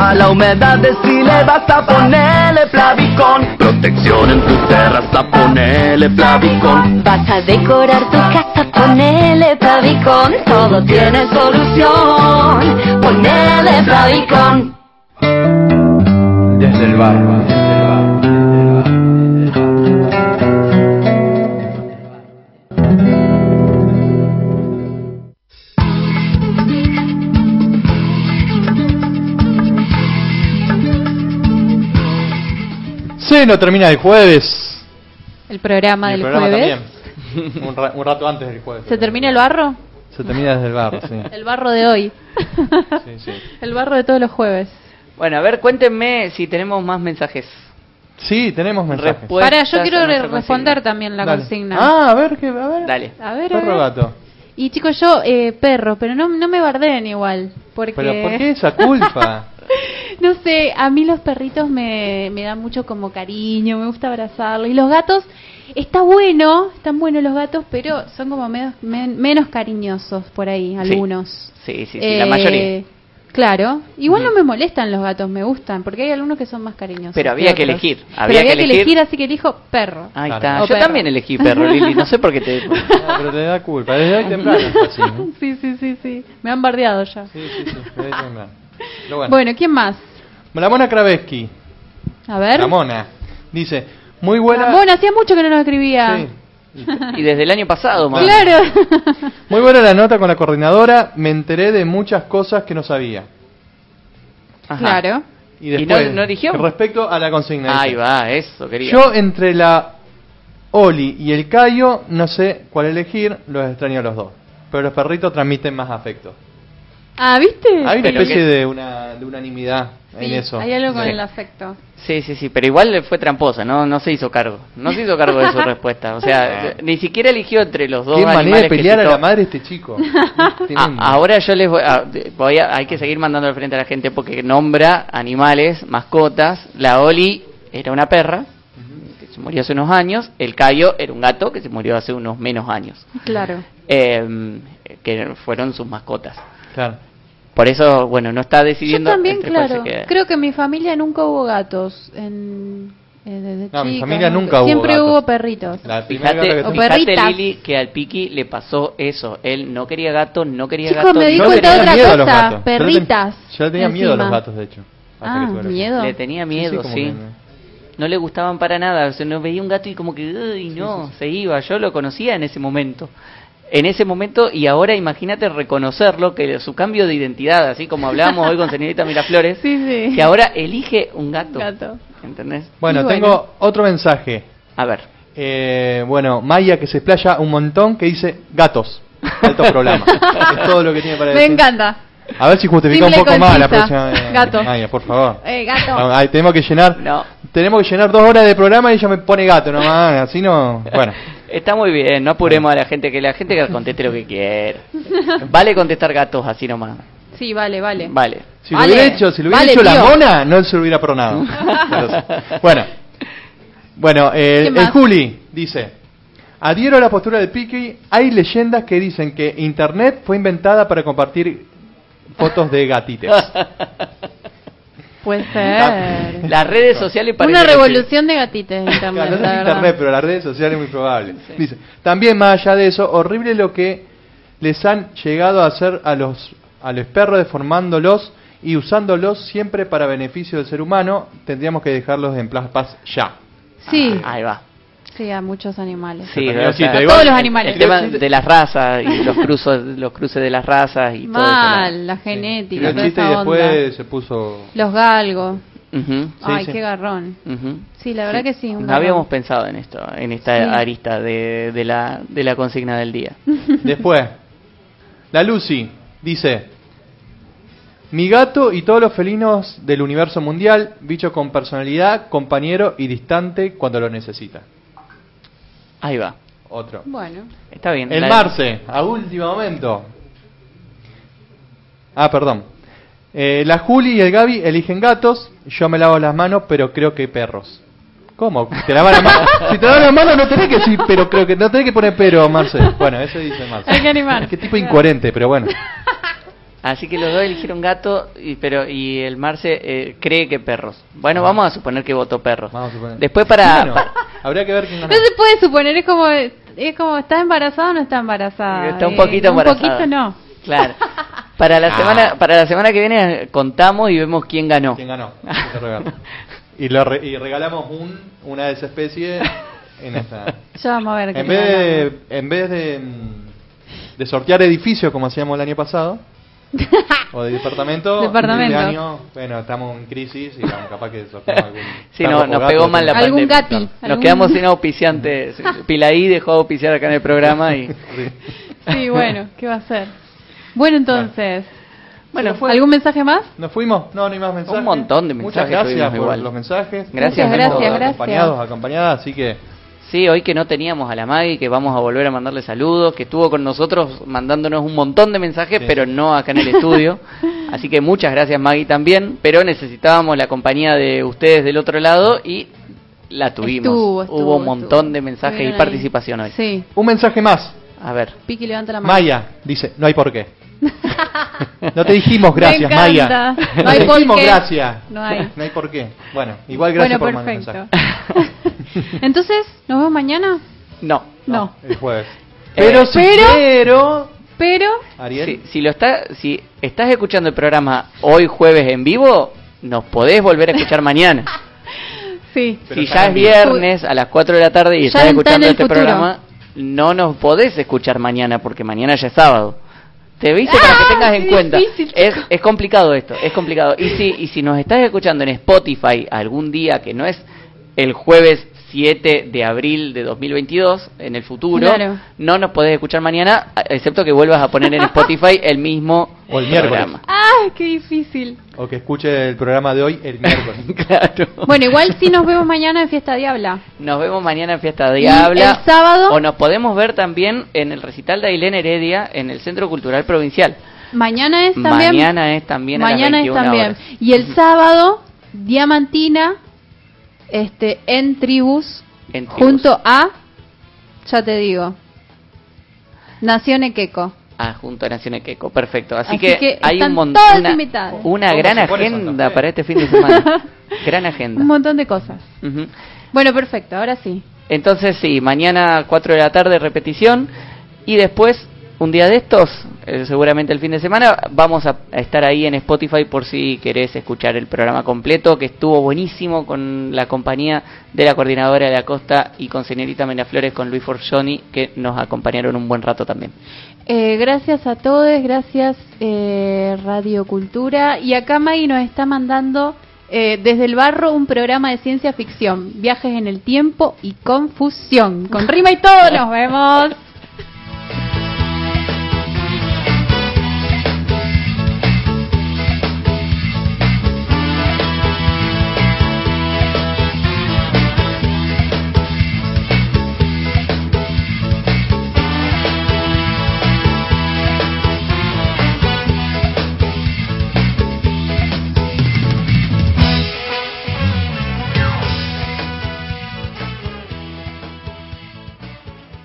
A la humedad si le vas a ponerle Flavicon. Protección en tu terraza, ponele Flavicon. Vas a decorar tu casa, ponele Plavicon. Todo tiene solución. Ponele Plavicon. Desde el barro. Sí, no termina el jueves. El programa del programa jueves. también. *laughs* un, ra- un rato antes del jueves. ¿Se termina el barro? Se termina desde el barro, sí. *laughs* El barro de hoy. *laughs* Sí, sí. El barro de todos los jueves. Bueno, a ver, cuéntenme si tenemos más mensajes. Sí, tenemos mensajes. Respuestas Para, yo quiero a re- responder consigna. también la Dale. consigna. Ah, a ver, que, a ver. Dale. A ver, a Perro ver. gato. Y chicos, yo, eh, perro, pero no, no me bardeen igual. Porque... Pero ¿por qué esa culpa? *laughs* No sé, a mí los perritos me, me dan mucho como cariño, me gusta abrazarlos. Y los gatos, está bueno, están buenos los gatos, pero son como menos, men- menos cariñosos por ahí, algunos. Sí, sí, sí, la mayoría. Claro, igual no me molestan los gatos, me gustan, porque hay algunos que son más cariñosos. Pero había que elegir, Pero había había que que elegir. elegir, así que elijo perro. Ahí Claro. está. O Yo perro. también elegí perro, Lili. No sé por qué te. *laughs* No, pero te da culpa. Desde ahí temprano *laughs* así, ¿no? Sí, sí, sí, sí. Me han bardeado ya. Sí, sí, sí. Desde ahí temprano. Pero bueno. Bueno, ¿quién más? La Mona Kraveski. A ver. La Mona. Dice, muy buena... Bueno, hacía mucho que no nos escribía. Sí. Y desde el año pasado, más. Claro. Muy buena la nota con la coordinadora. Me enteré de muchas cosas que no sabía. Ajá. Claro. Y ¿Y después, no- no eligió? respecto a la consigna. Ahí dice, va, eso, quería. Yo entre la Oli y el Cayo no sé cuál elegir, los extraño a los dos. Pero los perritos transmiten más afecto. Ah, ¿viste? Hay una Pero especie que- de, una, de unanimidad en eso. Hay algo con Sí. el afecto. Sí, sí, sí, pero igual le fue tramposa, no no se hizo cargo. No se hizo cargo de su *laughs* respuesta. O sea, ni siquiera eligió entre los dos Qué manera de que pelear a la madre este chico. *laughs* Ah, ahora yo les voy a, voy a- hay que seguir mandando al frente a la gente porque nombra animales, mascotas. La Oli era una perra que se murió hace unos años. El Cayo era un gato que se murió hace unos menos años. Claro. Eh, que fueron sus mascotas. Claro. Por eso, bueno, no está Yo decidiendo. también, entre cuál se claro. queda. Creo que en mi familia nunca hubo gatos. En, eh, desde No, mi chica, familia nunca hubo Siempre gatos. hubo perritos. La Fíjate, que O fíjate. Lili, que al Piki le pasó eso. Él no quería gato, no quería Chicos, gato. me di Yo no cuenta de tenía otra miedo a los cosa. gatos. Yo ten- Perritas. Yo le tenía miedo a los encima. gatos, de hecho. Ah, que miedo. Le tenía Sí, miedo, como sí. que- No le gustaban para nada. O sea, no veía un gato y como que, uy, no, se iba. Yo lo conocía en ese momento. En ese momento, y ahora imagínate reconocerlo, que su cambio de identidad, así como hablábamos hoy con *laughs* señorita Miraflores, Sí, sí. que ahora elige un gato. Gato. ¿Entendés? Bueno, tengo otro mensaje. A ver. Eh, bueno, Maya que se explaya un montón que dice gatos. Alto *laughs* programa. es todo lo que tiene para Me decir. encanta. A ver si justifica un poco más la próxima. Gato. Maya, por favor. Eh, gato. Ay, tenemos que llenar. Tenemos que llenar dos horas de programa y ella me pone gato nomás. Así no. Bueno. *laughs* Está muy bien, no apuremos a la gente, que la gente que conteste lo que quiera. *laughs* Vale contestar gatos así nomás. Sí, vale, vale. Vale. Si Vale. lo hubiera hecho, si lo hubiera Vale, hecho la mona, no se lo hubiera pronado. *laughs* Bueno. Bueno, eh, ¿Qué el? Juli dice. Adhiero a la postura de Piki. Hay leyendas que dicen que Internet fue inventada para compartir fotos de gatites. *laughs* Puede ser. Las redes sociales parece Una que revolución de gatites *laughs* internet, Claro, no la verdad. internet, pero las redes sociales es muy probable. Dice, también más allá de eso, horrible lo que les han llegado a hacer a los a los perros deformándolos y usándolos siempre para beneficio del ser humano, tendríamos que dejarlos en paz ya. Sí, Ahí va. Sí, a muchos animales. Sí, Pero o sea, a todos los animales. El tema de las razas y los cruzos, los cruces de las razas y todo eso. Mal, la genética, toda chiste y esa después onda. se puso... Los galgos. Ujú. Ay, sí. qué garrón. Ujú. Sí, la verdad que sí. un No habíamos pensado en esto, en esta Sí. arista de, de la, de la consigna del día. *laughs* Después, la Lucy dice: Mi gato y todos los felinos del universo mundial, bicho con personalidad, compañero y distante cuando lo necesita. Ahí va. Otro. Bueno. Está bien. El La- Marce, a último momento. Ah, perdón. Eh, la Juli y el Gaby eligen gatos, yo me lavo las manos, pero creo que perros. ¿Cómo? ¿Te lavas las manos? *laughs* Si te lavas las manos no tenés que decir, pero creo que no tenés que poner pero, Marce. Bueno, eso dice Marce. Hay que animar. Qué tipo incoherente, pero bueno. *laughs* Así que los dos eligieron gato, y, pero y el Marce eh, cree que perros. Bueno, vamos a suponer que votó perros. Vamos a suponer. Después para... Bueno, pa- habría que ver quién No ganó. se puede suponer, es como, es como, ¿está embarazada o no está embarazada? Está un Eh, poquito embarazada. Un poquito no. Claro. Para la Ah. semana para la semana que viene eh, contamos y vemos quién ganó. ¿Quién ganó? *laughs* Y, lo re- y regalamos un, una de esa especie en esta. Ya vamos a ver. qué En vez de, en vez de, mm, de sortear edificios como hacíamos el año pasado, *laughs* o de departamento, Departamento. este año, bueno, estamos en crisis y vamos, capaz que sorteamos *laughs* algún. Sí, no, nos pegó mal la Algún pandemia. gati, Nos algún- quedamos sin auspiciantes. *laughs* Pilaí dejó de auspiciar acá en el programa y... Sí, bueno, ¿qué va a hacer? Bueno, entonces. Bueno, fue. ¿Algún mensaje más? ¿Nos fuimos? No, ni más mensajes. Un montón de Muchas mensajes gracias tuvimos por igual. los mensajes. Gracias, gracias, gracias. Acompañados, acompañadas, así que. Sí, hoy que no teníamos a la Maggie, que vamos a volver a mandarle saludos, que estuvo con nosotros mandándonos un montón de mensajes, Sí. pero no acá en el estudio. *laughs* Así que muchas gracias Maggie también, pero necesitábamos la compañía de ustedes del otro lado y la tuvimos. Estuvo, estuvo, Hubo un montón estuvo. de mensajes y participación hoy. Sí. Un mensaje más. A ver. Piqui levanta la mano. Maya dice, no hay por qué. *laughs* No te dijimos gracias, Maya. *laughs* No, No hay te por dijimos qué. gracias. No hay. *laughs* No hay por qué. Bueno, igual gracias bueno, por mandar perfecto. mensaje. Entonces, ¿nos vemos mañana? No. No. El jueves. Eh, Pero si pero- quiero- Pero, Ariel. Si, si lo está, si estás escuchando el programa hoy jueves en vivo, nos podés volver a escuchar mañana. sí. Pero si ya es viernes a las 4 de la tarde y Ya estás escuchando este futuro. programa, no nos podés escuchar mañana porque mañana ya es sábado. Te aviso para que tengas en cuenta. difícil, Es, es complicado esto, es complicado. Y si, y si nos estás escuchando en Spotify algún día que no es el jueves 7 de abril de 2022, en el futuro, Claro. no nos podés escuchar mañana, excepto que vuelvas a poner en *laughs* Spotify el mismo O el miércoles. programa. ¡Ay, qué difícil! O que escuche el programa de hoy el miércoles. *laughs* Claro. Bueno, igual sí nos vemos mañana en Fiesta Diabla. Nos vemos mañana en Fiesta Y Diabla. el sábado- O nos podemos ver también en el recital de Ailén Heredia en el Centro Cultural Provincial. Mañana es también. Mañana es también a las mañana es 21 también. horas. Y el sábado, Diamantina, este, en tribus, En tribus. junto a, ya te digo, Nación Equeco. Ah, junto a Nación Queco, perfecto. Así, Así que, que hay están un montón, una, una ¿Cómo gran agenda para este fin de semana. *laughs* gran agenda. Un montón de cosas. Bueno, perfecto, ahora sí. Entonces sí, mañana 4 de la tarde repetición y después un día de estos, eh, seguramente el fin de semana, vamos a, a estar ahí en Spotify por si querés escuchar el programa completo que estuvo buenísimo con la compañía de la coordinadora de la costa y con señorita Flores con Luis Forgioni que nos acompañaron un buen rato también. Eh, gracias a todos, gracias eh, Radio Cultura. Y acá Maggie nos está mandando eh, desde el barro un programa de ciencia ficción, viajes en el tiempo y confusión. Con rima y todo, nos vemos. *laughs*